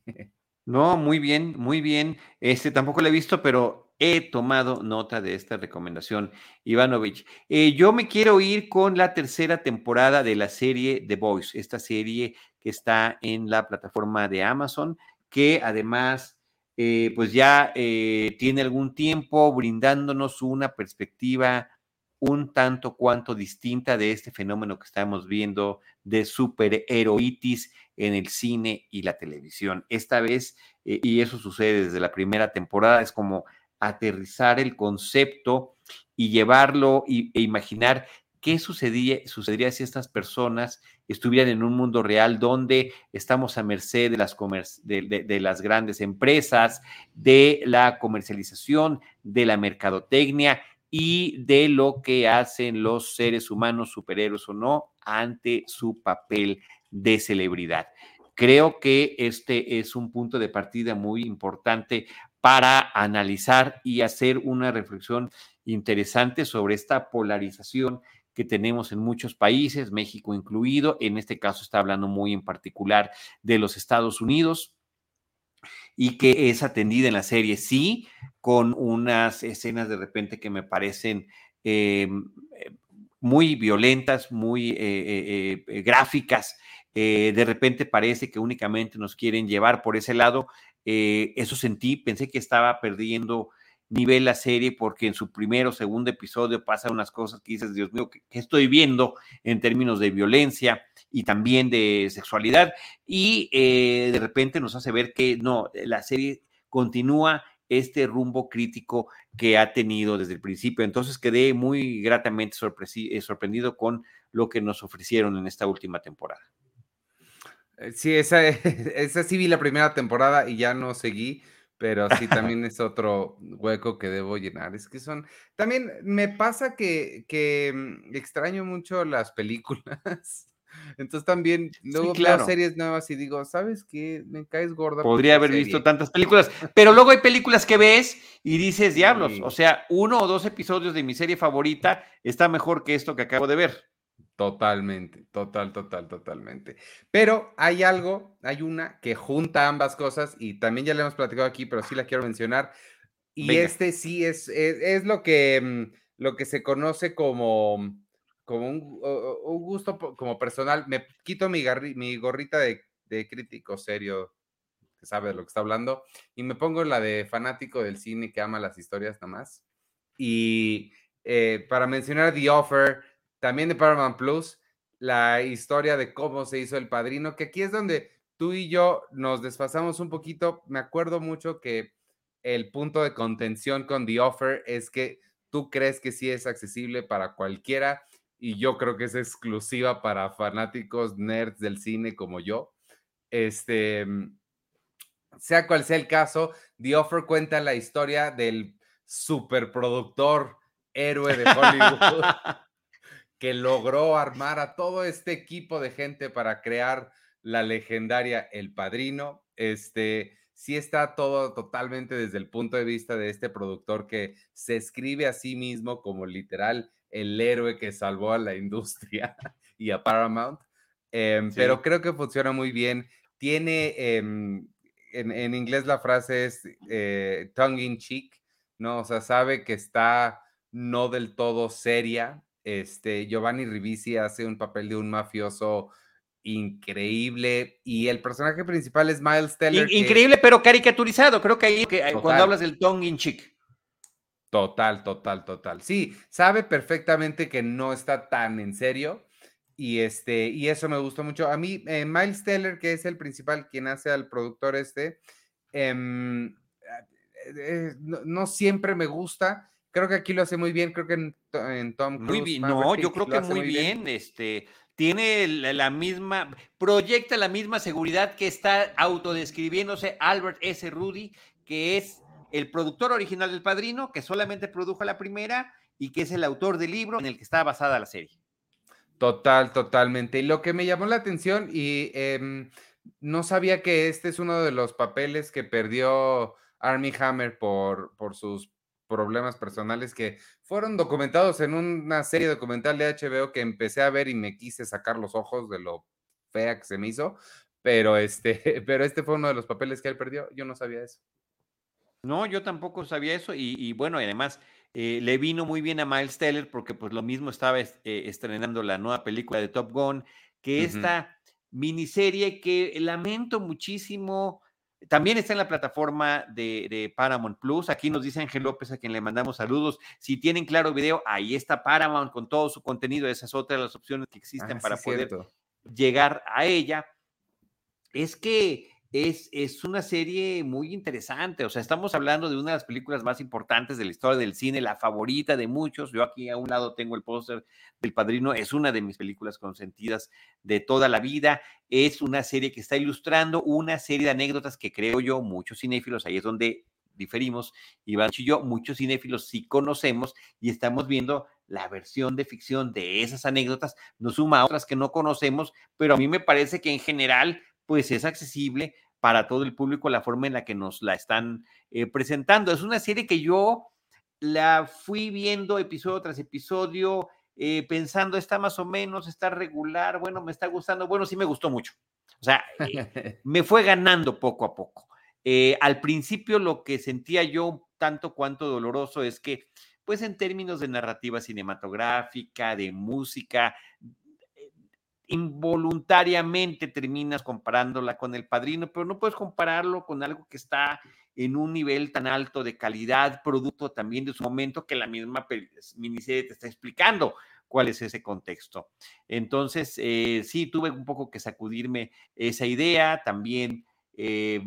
No, muy bien, muy bien. Este tampoco lo he visto, pero he tomado nota de esta recomendación, Ivanovich. Eh, yo me quiero ir con la tercera temporada de la serie The Voice, esta serie que está en la plataforma de Amazon, que además, eh, pues ya eh, tiene algún tiempo brindándonos una perspectiva un tanto cuanto distinta de este fenómeno que estamos viendo de superheroitis en el cine y la televisión. Esta vez, y eso sucede desde la primera temporada, es como aterrizar el concepto y llevarlo e imaginar qué sucedía, sucedería si estas personas estuvieran en un mundo real donde estamos a merced de las, de, las grandes empresas, de la comercialización, de la mercadotecnia y de lo que hacen los seres humanos, superhéroes o no, ante su papel de celebridad. Creo que este es un punto de partida muy importante para analizar y hacer una reflexión interesante sobre esta polarización que tenemos en muchos países, México incluido. En este caso está hablando muy en particular de los Estados Unidos y que es atendida en la serie, sí, con unas escenas de repente que me parecen em, muy violentas, muy eh, eh, gráficas. Eh, de repente parece que únicamente nos quieren llevar por ese lado. Eso sentí, pensé que estaba perdiendo nivel la serie porque en su primero o segundo episodio pasa unas cosas que dices, Dios mío, ¿qué, estoy viendo en términos de violencia y también de sexualidad? Y eh, de repente nos hace ver que no, la serie continúa este rumbo crítico que ha tenido desde el principio. Entonces quedé muy gratamente eh, sorprendido con lo que nos ofrecieron en esta última temporada. Eh, sí, esa, esa sí vi la primera temporada y ya no seguí pero sí también es otro hueco que debo llenar. Es que son, también me pasa que, que mm, extraño mucho las películas. Entonces también luego veo series nuevas y digo, ¿sabes qué? Me caes gorda. Podría haber visto tantas películas, pero luego hay películas que ves y dices, diablos, o sea, uno o dos episodios de mi serie favorita está mejor que esto que acabo de ver. Totalmente, total, total, totalmente. Pero hay algo, hay una que junta ambas cosas y también ya le hemos platicado aquí, pero sí la quiero mencionar. Y este sí es, es, lo, que, mm, lo que se conoce como, como un, gusto como personal. Me quito mi, mi gorrita de, crítico serio, que sabe de lo que está hablando, y me pongo la de fanático del cine que ama las historias nada más. Y eh, para mencionar The Offer, también de Paramount Plus, la historia de cómo se hizo El Padrino, que aquí es donde tú y yo nos desfasamos un poquito. Me acuerdo mucho que el punto de contención con The Offer es que tú crees que sí es accesible para cualquiera y yo creo que es exclusiva para fanáticos nerds del cine como yo. Este, sea cual sea el caso, The Offer cuenta la historia del superproductor héroe de Hollywood que logró armar a todo este equipo de gente para crear la legendaria El Padrino. Este, sí está todo totalmente desde el punto de vista de este productor que se escribe a sí mismo como literal el héroe que salvó a la industria y a Paramount. Em, pero creo que funciona muy bien. Tiene, em, en, inglés la frase es eh, tongue in cheek, ¿no? O sea, sabe que está no del todo seria, este, Giovanni Ribisi hace un papel de un mafioso increíble y el personaje principal es Miles Teller. increíble, pero caricaturizado. Creo que ahí que, cuando hablas del tongue in cheek. Total, total, total. Sí, sabe perfectamente que no está tan en serio y este y eso me gustó mucho. A mí eh, Miles Teller, que es el principal quien hace al productor este, em, eh, eh, no, siempre me gusta Creo que aquí lo hace muy bien, creo que en, Tom Cruise. Muy bien, no, yo creo que muy bien. Este, tiene la, misma, proyecta la misma seguridad que está autodescribiéndose Albert S. Rudy, que es el productor original del Padrino, que solamente produjo la primera y que es el autor del libro en el que está basada la serie. Total, totalmente. Y lo que me llamó la atención, y em, no sabía que este es uno de los papeles que perdió Army Hammer por, por sus problemas personales que fueron documentados en una serie documental de HBO que empecé a ver y me quise sacar los ojos de lo fea que se me hizo, pero este, pero este fue uno de los papeles que él perdió, yo no sabía eso. No, yo tampoco sabía eso y, bueno, además eh, le vino muy bien a Miles Teller porque pues lo mismo estaba eh, estrenando la nueva película de Top Gun, que esta miniserie que lamento muchísimo También está en la plataforma de, Paramount Plus. Aquí nos dice Ángel López, a quien le mandamos saludos. Si tienen claro video, ahí está Paramount con todo su contenido. Esa es otra de las opciones que existen ah, para poder llegar a ella. Es que es, es, una serie muy interesante. O sea, estamos hablando de una de las películas más importantes de la historia del cine, la favorita de muchos. Yo aquí a un lado tengo el póster del Padrino. Es una de mis películas consentidas de toda la vida. Es una serie que está ilustrando una serie de anécdotas que creo yo muchos cinéfilos, ahí es donde diferimos, Iván y yo, muchos cinéfilos sí conocemos y estamos viendo la versión de ficción de esas anécdotas, nos suma a otras que no conocemos, pero a mí me parece que en general pues es accesible para todo el público la forma en la que nos la están eh, presentando. Es una serie que yo la fui viendo episodio tras episodio, eh, pensando, está más o menos, está regular, bueno, me está gustando, bueno, sí me gustó mucho. O sea, eh, me fue ganando poco a poco. al principio lo que sentía yo tanto cuanto doloroso es que, pues en términos de narrativa cinematográfica, de música, involuntariamente terminas comparándola con el padrino, pero no puedes compararlo con algo que está en un nivel tan alto de calidad, producto también de su momento que la misma miniserie te está explicando cuál es ese contexto. Entonces, eh, sí, tuve un poco que sacudirme esa idea, también eh,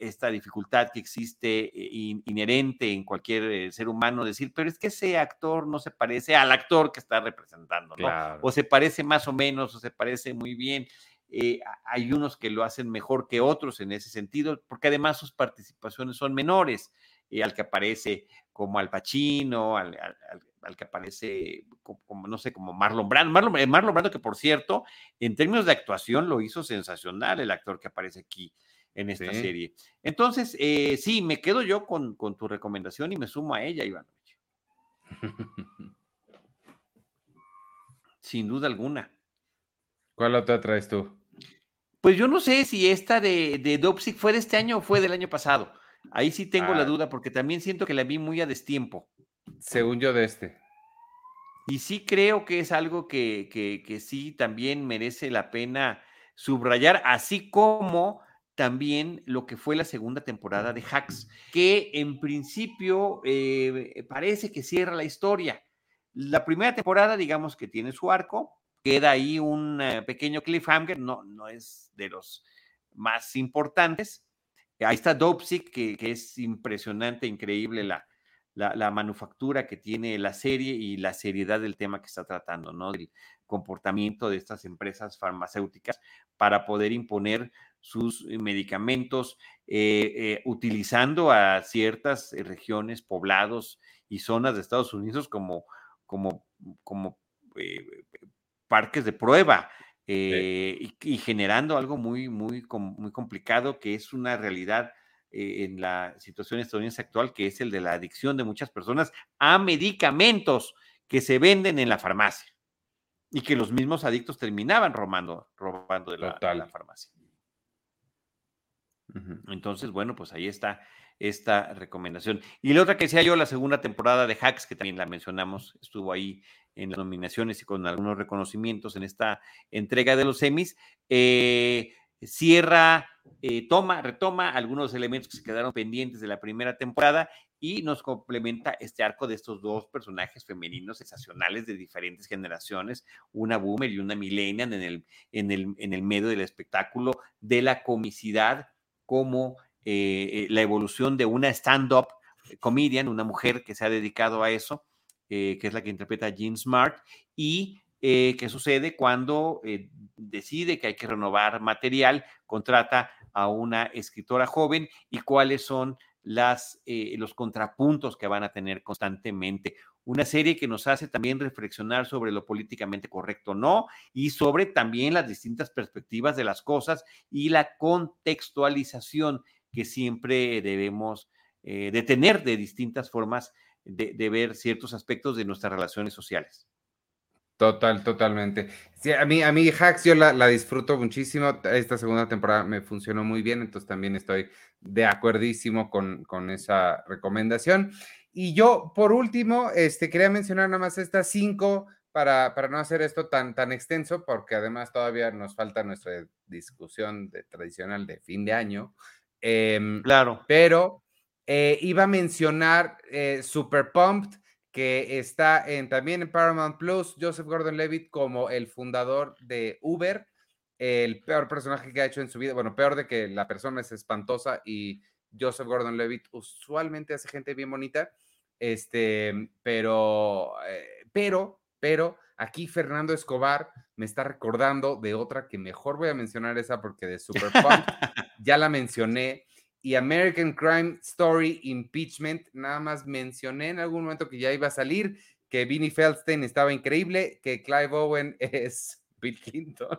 esta dificultad que existe eh, inherente en cualquier eh, ser humano, decir, pero es que ese actor no se parece al actor que está representando, ¿no? O se parece más o menos, o se parece muy bien. hay unos que lo hacen mejor que otros en ese sentido, porque además sus participaciones son menores, al que aparece como Al Pacino, al, que aparece como, no sé, como Marlon Brando. Marlon, Marlon Brando, que por cierto, en términos de actuación lo hizo sensacional el actor que aparece aquí en esta serie. Entonces, eh, sí, me quedo yo con, con, tu recomendación y me sumo a ella, Ivanovich. Sin duda alguna. ¿Cuál otra traes tú? Pues yo no sé si esta de, de fue de este año o fue del año pasado. Ahí sí tengo la ah. duda porque también siento que la vi muy a destiempo. Según yo de este. Y sí creo que es algo que, que, que sí también merece la pena subrayar, así como también lo que fue la segunda temporada de Hacks, que en principio eh, parece que cierra la historia. La primera temporada, digamos que tiene su arco, queda ahí un eh, pequeño cliffhanger, no, no es de los más importantes. Ahí está Dopesick, que, que es impresionante, increíble la, la, manufactura que tiene la serie y la seriedad del tema que está tratando, ¿no? Del comportamiento de estas empresas farmacéuticas para poder imponer sus eh, medicamentos eh, eh, utilizando a ciertas regiones, poblados y zonas de Estados Unidos como, como, como parques de prueba. y, y, generando algo muy, muy, muy complicado que es una realidad eh, en la situación estadounidense actual, que es el de la adicción de muchas personas a medicamentos que se venden en la farmacia y que los mismos adictos terminaban robando, robando de la, farmacia. Entonces, bueno, pues ahí está esta recomendación. Y la otra que decía yo, la segunda temporada de Hacks, que también la mencionamos, estuvo ahí en las nominaciones y con algunos reconocimientos en esta entrega de los semis. Eh, cierra, eh, toma, retoma algunos elementos que se quedaron pendientes de la primera temporada y nos complementa este arco de estos dos personajes femeninos sensacionales de diferentes generaciones, una boomer y una millennial en el, en el, en el medio del espectáculo, de la comicidad como eh, eh, la evolución de una stand-up comedian, una mujer que se ha dedicado a eso, que es la que interpreta Jean Smart, y eh, qué sucede cuando eh, decide que hay que renovar material, contrata a una escritora joven y cuáles son las, eh, los contrapuntos que van a tener constantemente. Una serie que nos hace también reflexionar sobre lo políticamente correcto no y sobre también las distintas perspectivas de las cosas y la contextualización que siempre debemos de tener de distintas formas de ver ciertos aspectos de nuestras relaciones sociales. Total, totalmente. Sí, a mí, a mí Hacks yo la, disfruto muchísimo. Esta segunda temporada me funcionó muy bien, entonces también estoy de acuerdísimo con, con esa recomendación. Y yo, por último, este, quería mencionar nada más estas cinco para, para no hacer esto tan, tan extenso, porque además todavía nos falta nuestra discusión de, tradicional de fin de año. Em, claro. Pero eh, iba a mencionar eh, Super Pumped, que está en, también en Paramount Plus, Joseph Gordon Levitt como el fundador de Uber, el peor personaje que ha hecho en su vida, bueno, peor de que la persona es espantosa y Joseph Gordon Levitt usualmente hace gente bien bonita, este, pero, eh, pero, pero aquí Fernando Escobar me está recordando de otra que mejor voy a mencionar esa porque de Super ya la mencioné y American Crime Story Impeachment, nada más mencioné en algún momento que ya iba a salir, que Vinnie Feldstein estaba increíble, que Clive Owen es Bill Clinton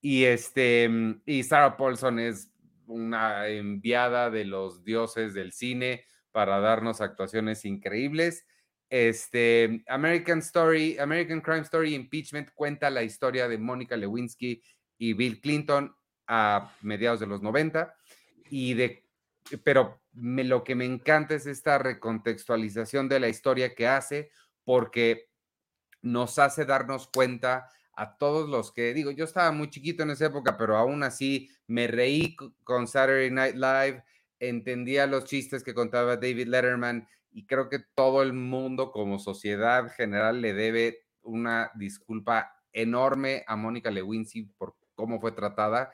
y este y Sarah Paulson es una enviada de los dioses del cine para darnos actuaciones increíbles. Este American Story, American Crime Story Impeachment cuenta la historia de Mónica Lewinsky y Bill Clinton a mediados de los 90 y de, pero lo que me encanta es esta recontextualización de la historia que hace, porque nos hace darnos cuenta a todos los que, digo, yo estaba muy chiquito en esa época, pero aún así me reí con Saturday Night Live, entendía los chistes que contaba David Letterman y creo que todo el mundo como sociedad general le debe una disculpa enorme a Mónica Lewinsky por cómo fue tratada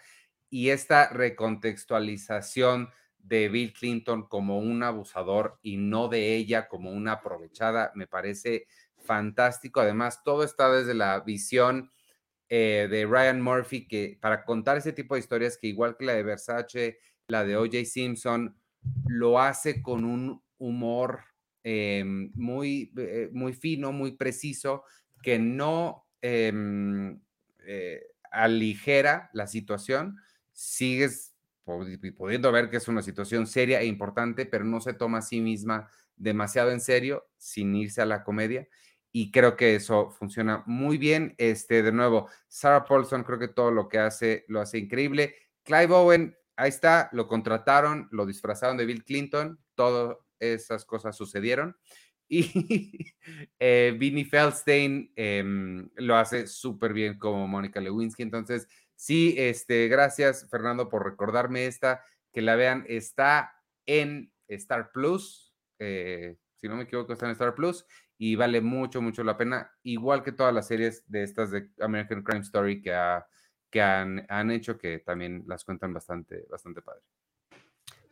y esta recontextualización de Bill Clinton como un abusador y no de ella como una aprovechada, me parece fantástico. Además, todo está desde la visión eh, de Ryan Murphy, que para contar ese tipo de historias, que igual que la de Versace, la de OJ Simpson, lo hace con un humor em, muy, eh, muy fino, muy preciso, que no em, eh, aligera la situación, sigues pudiendo ver que es una situación seria e importante, pero no se toma a sí misma demasiado en serio sin irse a la comedia. Y creo que eso funciona muy bien. Este, de nuevo, Sarah Paulson, creo que todo lo que hace lo hace increíble. Clive Owen, ahí está, lo contrataron, lo disfrazaron de Bill Clinton, todas esas cosas sucedieron. Y eh, Vinnie Feldstein em, lo hace súper bien como Mónica Lewinsky. Entonces, Sí, este, gracias Fernando por recordarme esta, que la vean, está en Star Plus, eh, si no me equivoco está en Star Plus y vale mucho, mucho la pena, igual que todas las series de estas de American Crime Story que, que han, han hecho, que también las cuentan bastante, bastante padre.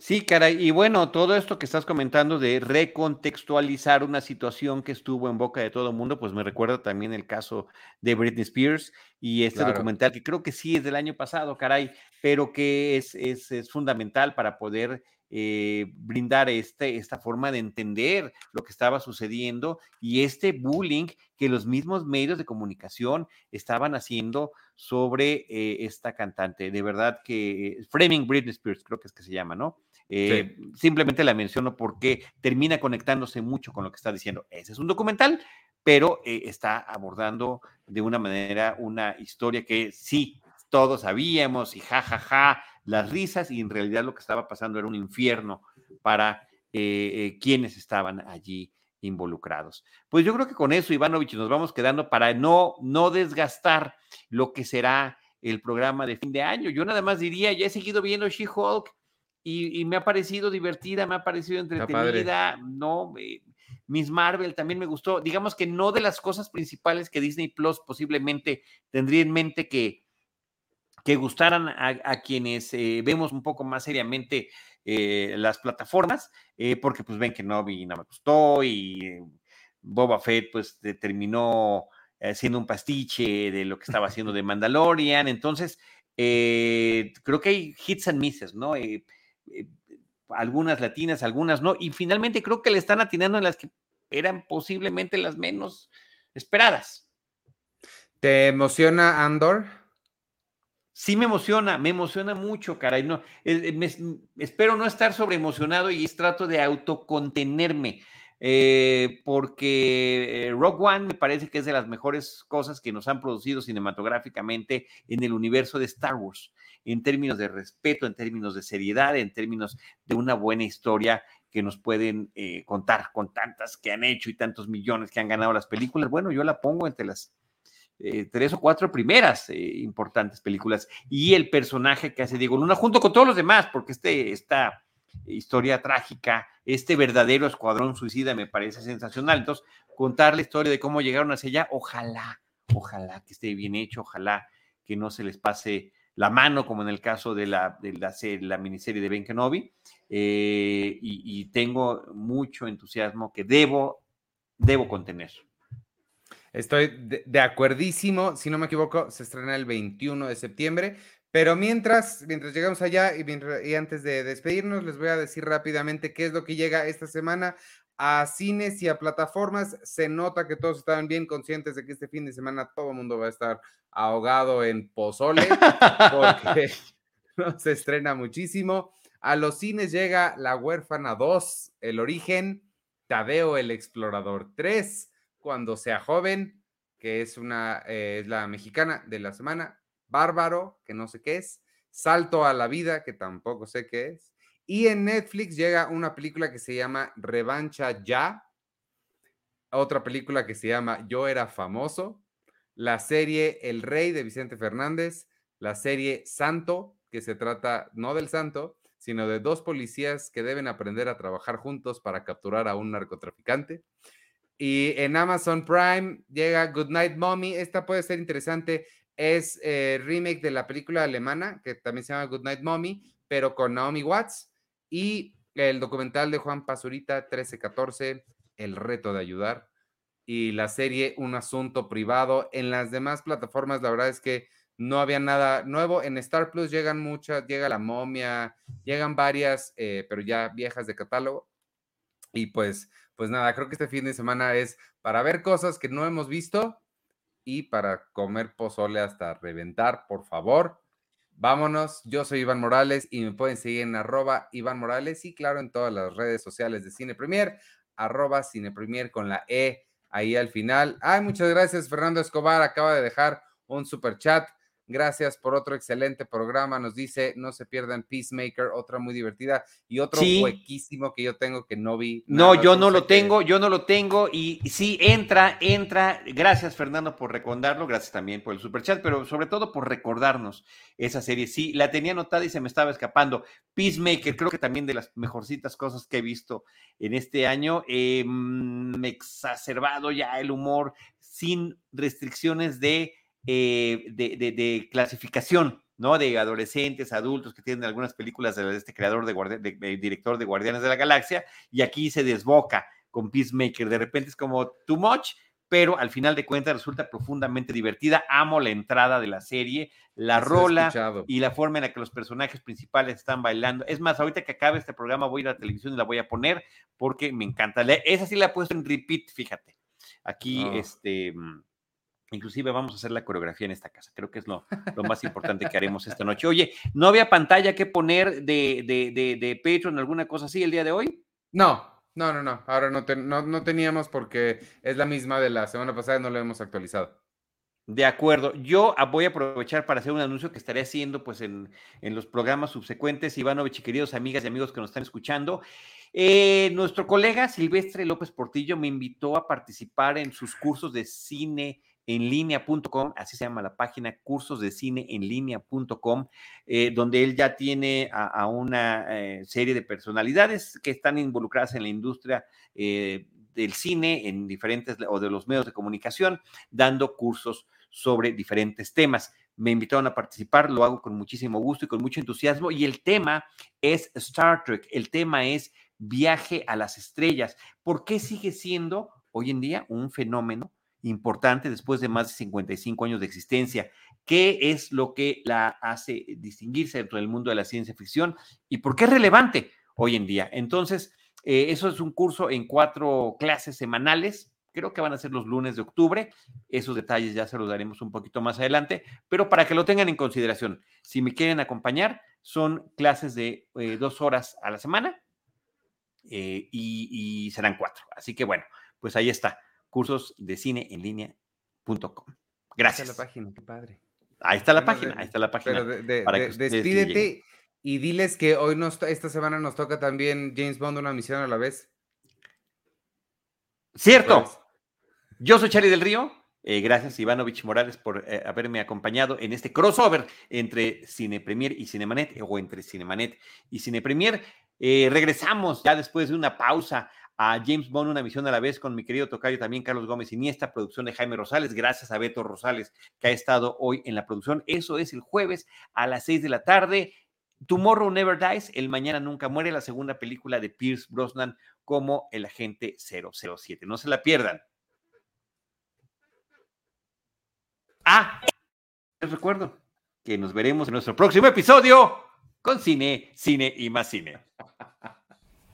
Sí, caray. Y bueno, todo esto que estás comentando de recontextualizar una situación que estuvo en boca de todo el mundo, pues me recuerda también el caso de Britney Spears y este documental que creo que sí es del año pasado, caray, pero que es, es, es fundamental para poder eh, brindar este, esta forma de entender lo que estaba sucediendo y este bullying que los mismos medios de comunicación estaban haciendo sobre eh, esta cantante. De verdad que Framing Britney Spears, creo que es que se llama, ¿no? Eh, simplemente la menciono porque termina conectándose mucho con lo que está diciendo. Ese es un documental, pero está abordando de una manera una historia que sí, todos sabíamos y jajaja, ja, ja, las risas y en realidad lo que estaba pasando era un infierno para eh, eh, quienes estaban allí involucrados. Pues yo creo que con eso, Ivanovich, nos vamos quedando para no, no desgastar lo que será el programa de fin de año. Yo nada más diría, ya he seguido viendo She-Hulk y, me ha parecido divertida, me ha parecido entretenida, no, Miss Marvel también me gustó. Digamos que no de las cosas principales que Disney Plus posiblemente tendría en mente que, que gustaran a, quienes eh, vemos un poco más seriamente eh, las plataformas, eh, porque pues ven que no vi nada me gustó y Boba Fett pues terminó siendo un pastiche de lo que estaba haciendo de Mandalorian, entonces creo que hay hits and misses, ¿no? algunas latinas, algunas no, y finalmente creo que le están atinando en las que eran posiblemente las menos esperadas. ¿Te emociona Andor? Sí me emociona, me emociona mucho, caray. No, eh, eh, espero no estar sobreemocionado y trato de autocontenerme, eh, porque Rock One me parece que es de las mejores cosas que nos han producido cinematográficamente en el universo de Star Wars, en términos de respeto, en términos de seriedad, en términos de una buena historia que nos pueden contar con tantas que han hecho y tantos millones que han ganado las películas. Bueno, yo la pongo entre las eh, tres o cuatro primeras eh, importantes películas. Y el personaje que hace Diego Luna, junto con todos los demás, porque este, esta historia trágica, este verdadero escuadrón suicida me parece sensacional. Entonces, contar la historia de cómo llegaron hacia allá, ojalá, ojalá que esté bien hecho, ojalá que no se les pase la mano, como en el caso de la, de la, miniserie de Ben Kenobi, eh, y, tengo mucho entusiasmo que debo, debo contener. Estoy de, de, acuerdísimo, si no me equivoco, se estrena el 21 de septiembre, pero mientras, mientras llegamos allá y, y antes de despedirnos, les voy a decir rápidamente qué es lo que llega esta semana a cines y a plataformas. Se nota que todos estaban bien conscientes de que este fin de semana todo el mundo va a estar ahogado en pozole porque no se estrena muchísimo. A los cines llega La huérfana 2, El origen, Tadeo el explorador 3, Cuando sea joven, que es una eh, es la mexicana de la semana, Bárbaro, que no sé qué es, Salto a la vida, que tampoco sé qué es, y en Netflix llega una película que se llama Revancha Ya, otra película que se llama Yo era famoso, la serie El Rey de Vicente Fernández, la serie Santo, que se trata no del santo, sino de dos policías que deben aprender a trabajar juntos para capturar a un narcotraficante. Y en Amazon Prime llega Goodnight Mommy. Esta puede ser interesante. Es eh, remake de la película alemana que también se llama Goodnight Mommy, pero con Naomi Watts y el documental de Juan Pazurita 1314, El reto de ayudar, y la serie Un asunto privado. En las demás plataformas, la verdad es que no había nada nuevo. En Star Plus llegan muchas, llega La Momia, llegan varias, eh, pero ya viejas de catálogo. Y pues, pues nada, creo que este fin de semana es para ver cosas que no hemos visto y para comer pozole hasta reventar, por favor. Vámonos, yo soy Iván Morales y me pueden seguir en arroba Iván Morales y claro en todas las redes sociales de Cine Premier, arroba Cine Premier con la E ahí al final. Ay, muchas gracias Fernando Escobar, acaba de dejar un super chat. Gracias por otro excelente programa. Nos dice, no se pierdan Peacemaker, otra muy divertida y otro huequísimo que yo tengo que no vi. No, yo no lo tengo, yo no lo tengo y, sí, entra, entra. Gracias Fernando por recordarlo, gracias también por el super chat, pero sobre todo por recordarnos esa serie. Sí, la tenía anotada y se me estaba escapando. Peacemaker, creo que también de las mejorcitas cosas que he visto en este año. Eh, exacerbado ya el humor sin restricciones de eh, de, clasificación, ¿no? De adolescentes, adultos que tienen algunas películas de este creador de, director de Guardianes de la Galaxia, y aquí se desboca con Peacemaker. De repente es como too much, pero al final de cuentas resulta profundamente divertida. Amo la entrada de la serie, la rola y la forma en la que los personajes principales están bailando. Es más, ahorita que acabe este programa voy a ir a la televisión y la voy a poner porque me encanta. Esa sí la he puesto en repeat, fíjate. Aquí, oh. este mm, Inclusive vamos a hacer la coreografía en esta casa. Creo que es lo, más importante que haremos esta noche. Oye, ¿no había pantalla que poner de, de, de, Patreon, alguna cosa así el día de hoy? No, no, no, no. Ahora no, no, teníamos porque es la misma de la semana pasada y no lo hemos actualizado. De acuerdo. Yo voy a aprovechar para hacer un anuncio que estaré haciendo pues en, en los programas subsecuentes. Ivanovich y queridos amigas y amigos que nos están escuchando. Eh, nuestro colega Silvestre López Portillo me invitó a participar en sus cursos de cine en línea.com, así se llama la página, cursos de cine eh, donde él ya tiene a, una eh, serie de personalidades que están involucradas en la industria eh, del cine, en diferentes, o de los medios de comunicación, dando cursos sobre diferentes temas. Me invitaron a participar, lo hago con muchísimo gusto y con mucho entusiasmo, y el tema es Star Trek, el tema es viaje a las estrellas. ¿Por qué sigue siendo hoy en día un fenómeno? Importante después de más de 55 años de existencia. ¿Qué es lo que la hace distinguirse dentro del mundo de la ciencia ficción y por qué es relevante hoy en día? Entonces, eh, eso es un curso en cuatro clases semanales. Creo que van a ser los lunes de octubre. Esos detalles ya se los daremos un poquito más adelante, pero para que lo tengan en consideración, si me quieren acompañar, son clases de eh, dos horas a la semana eh, y serán cuatro. Así que bueno, pues ahí está cursos de cine en línea.com. Gracias. Ahí está la página, qué padre. Ahí está la página, ahí está la página. despídete y diles que hoy nos, esta semana nos toca también James Bond una misión a la vez. Cierto. Yo soy Charlie del Río. Eh, gracias, Ivanovich Morales, por eh, haberme acompañado en este crossover entre Cine Premier y Cinemanet, o entre Cinemanet y Cine Premier. Eh, regresamos ya después de una pausa a James Bond, una misión a la vez con mi querido tocayo también Carlos Gómez Iniesta, producción de Jaime Rosales, gracias a Beto Rosales que ha estado hoy en la producción. Eso es el jueves a las seis de la tarde. Tomorrow Never Dies, El Mañana Nunca Muere, la segunda película de Pierce Brosnan como el agente 007. No se la pierdan. Ah, les recuerdo que nos veremos en nuestro próximo episodio con cine, cine y más cine.